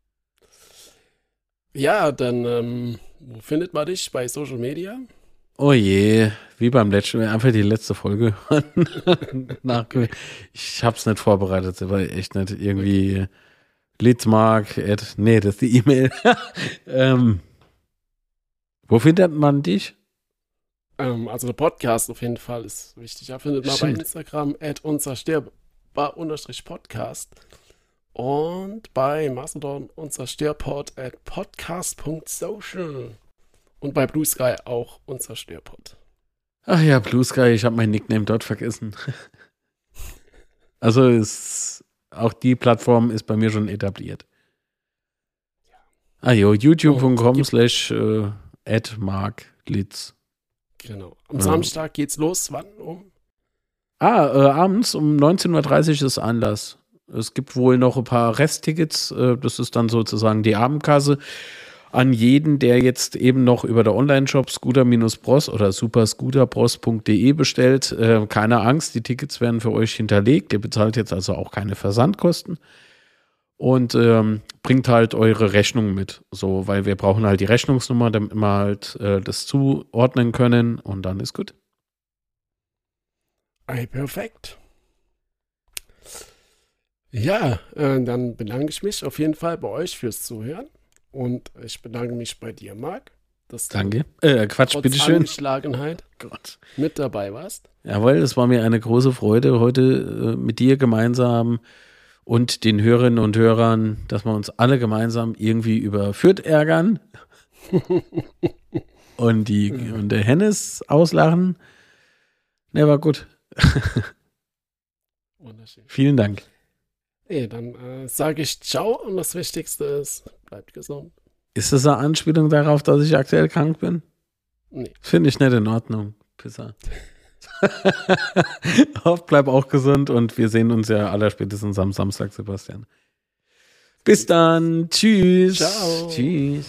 Speaker 1: Ja, dann, ähm, wo findet man dich bei Social Media?
Speaker 2: Oh je, wie beim letzten, einfach die letzte Folge. Nachge ich hab's nicht vorbereitet, weil echt nicht irgendwie Litzmark, at, nee, das ist die E-Mail. ähm, wo findet man dich?
Speaker 1: Ähm, also der Podcast auf jeden Fall ist wichtig. Da findet man
Speaker 2: Stimmt.
Speaker 1: bei Instagram at unzerstörbar unterstrich Podcast und bei Mastodon unzerstörpod at podcast.social und bei Blue Sky auch unzerstörpod.
Speaker 2: Ach ja, Blue Sky, ich habe mein Nickname dort vergessen. also ist, auch die Plattform ist bei mir schon etabliert. Ah jo, youtube.com slash äh, at Mark Litz.
Speaker 1: Genau. Am
Speaker 2: Ja.
Speaker 1: Samstag geht's los. Wann? Um?
Speaker 2: Ah, äh, abends um 19.30 Uhr ist Anlass. Es gibt wohl noch ein paar Resttickets. Äh, das ist dann sozusagen die Abendkasse. An jeden, der jetzt eben noch über der Online-Shop scooter-bros oder superscooterbros.de bestellt, äh, keine Angst, die Tickets werden für euch hinterlegt. Ihr bezahlt jetzt also auch keine Versandkosten. Und ähm, bringt halt eure Rechnung mit. So, weil wir brauchen halt die Rechnungsnummer, damit wir halt äh, das zuordnen können und dann ist gut.
Speaker 1: Ey, perfekt. Ja, äh, dann bedanke ich mich auf jeden Fall bei euch fürs Zuhören. Und ich bedanke mich bei dir, Marc, dass du
Speaker 2: Danke. Äh, Quatsch, bitteschön.
Speaker 1: Angeschlagenheit
Speaker 2: Gott.
Speaker 1: mit dabei warst.
Speaker 2: Jawohl, es war mir eine große Freude, heute äh, mit dir gemeinsam und den Hörerinnen und Hörern, dass wir uns alle gemeinsam irgendwie über Fürth ärgern und, die, und der Hennes auslachen. Ne, war gut.
Speaker 1: Wunderschön.
Speaker 2: Vielen Dank.
Speaker 1: Nee, dann äh, sage ich Ciao und das Wichtigste ist, bleibt gesund.
Speaker 2: Ist das eine Anspielung darauf, dass ich aktuell krank bin?
Speaker 1: Nee.
Speaker 2: Finde ich nicht in Ordnung. Pisser. Hoff, bleib auch gesund und wir sehen uns ja allerspätestens am Samstag, Sebastian. Bis dann. Tschüss.
Speaker 1: Ciao.
Speaker 2: Tschüss.